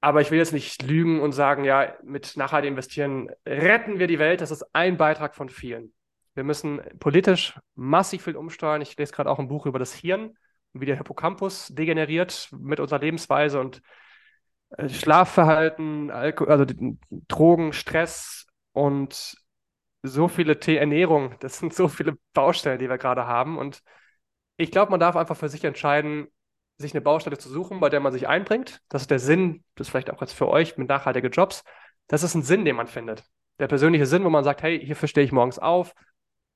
Aber ich will jetzt nicht lügen und sagen, ja, mit nachhaltig investieren retten wir die Welt. Das ist ein Beitrag von vielen. Wir müssen politisch massiv viel umsteuern. Ich lese gerade auch ein Buch über das Hirn, wie der Hippocampus degeneriert mit unserer Lebensweise und äh, Schlafverhalten, Alko also Drogen, Stress und so viele T Ernährung. Das sind so viele Baustellen, die wir gerade haben. Und ich glaube, man darf einfach für sich entscheiden, sich eine Baustelle zu suchen, bei der man sich einbringt. Das ist der Sinn, das vielleicht auch jetzt für euch mit nachhaltigen Jobs. Das ist ein Sinn, den man findet. Der persönliche Sinn, wo man sagt, hey, hierfür stehe ich morgens auf,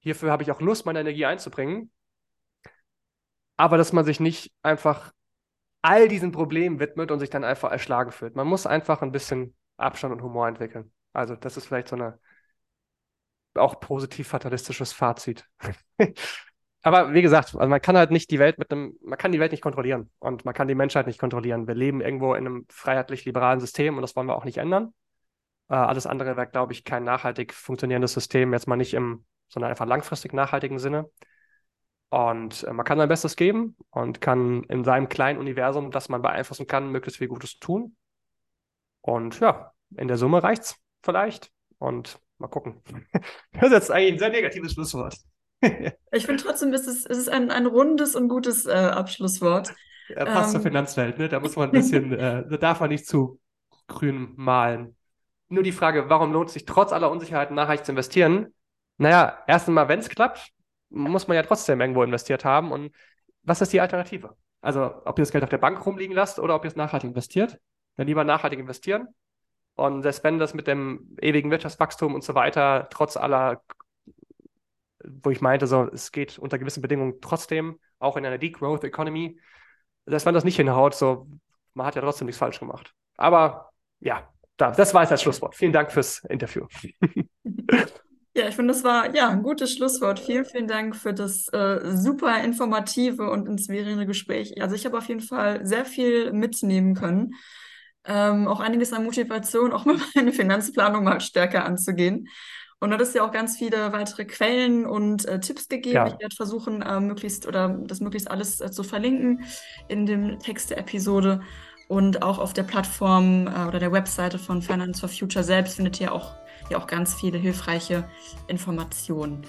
hierfür habe ich auch Lust, meine Energie einzubringen. Aber dass man sich nicht einfach all diesen Problemen widmet und sich dann einfach erschlagen fühlt. Man muss einfach ein bisschen Abstand und Humor entwickeln. Also das ist vielleicht so eine auch positiv fatalistisches Fazit. Aber wie gesagt, also man kann halt nicht die Welt mit einem, man kann die Welt nicht kontrollieren und man kann die Menschheit nicht kontrollieren. Wir leben irgendwo in einem freiheitlich-liberalen System und das wollen wir auch nicht ändern. Äh, alles andere wäre, glaube ich, kein nachhaltig funktionierendes System, jetzt mal nicht im sondern einfach langfristig nachhaltigen Sinne. Und äh, man kann sein Bestes geben und kann in seinem kleinen Universum, das man beeinflussen kann, möglichst viel Gutes tun. Und ja, in der Summe reicht es vielleicht. Und mal gucken. Das ist jetzt eigentlich ein sehr negatives Schlusswort. ich finde trotzdem, es ist, es ist ein, ein rundes und gutes äh, Abschlusswort. Ja, passt ähm, zur Finanzwelt, ne? Da muss man ein bisschen, äh, da darf man nicht zu grün malen. Nur die Frage, warum lohnt es sich trotz aller Unsicherheiten nachhaltig zu investieren? Naja, erst einmal, wenn es klappt, muss man ja trotzdem irgendwo investiert haben. Und was ist die Alternative? Also, ob ihr das Geld auf der Bank rumliegen lasst oder ob ihr es nachhaltig investiert, dann lieber nachhaltig investieren. Und selbst wenn das mit dem ewigen Wirtschaftswachstum und so weiter, trotz aller, wo ich meinte, so, es geht unter gewissen Bedingungen trotzdem, auch in einer Degrowth Economy, selbst wenn das nicht hinhaut, so, man hat ja trotzdem nichts falsch gemacht. Aber ja, das war jetzt das Schlusswort. Vielen Dank fürs Interview. Ja, ich finde, das war ja ein gutes Schlusswort. Vielen, vielen Dank für das äh, super informative und inspirierende Gespräch. Also ich habe auf jeden Fall sehr viel mitnehmen können. Ähm, auch einiges an Motivation, auch mal meine Finanzplanung mal stärker anzugehen. Und du hast ja auch ganz viele weitere Quellen und äh, Tipps gegeben. Ja. Ich werde versuchen, äh, möglichst oder das möglichst alles äh, zu verlinken in dem Text der Episode. Und auch auf der Plattform äh, oder der Webseite von Finance for Future selbst findet ihr auch ja auch ganz viele hilfreiche Informationen.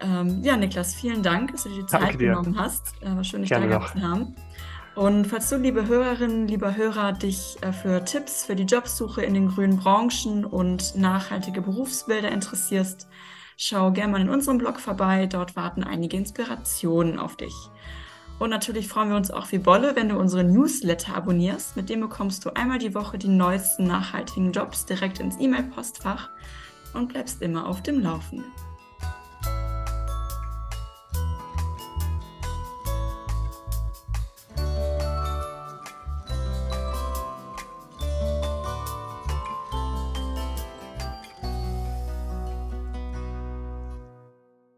Ähm, ja, Niklas, vielen Dank, dass du dir die Zeit genommen hast. Äh, war schön, dich Gerne da gehabt zu haben. Und falls du, liebe Hörerinnen, lieber Hörer, dich äh, für Tipps für die Jobsuche in den grünen Branchen und nachhaltige Berufsbilder interessierst, schau gerne mal in unserem Blog vorbei. Dort warten einige Inspirationen auf dich. Und natürlich freuen wir uns auch wie Bolle, wenn du unsere Newsletter abonnierst. Mit dem bekommst du einmal die Woche die neuesten nachhaltigen Jobs direkt ins E-Mail-Postfach und bleibst immer auf dem Laufenden.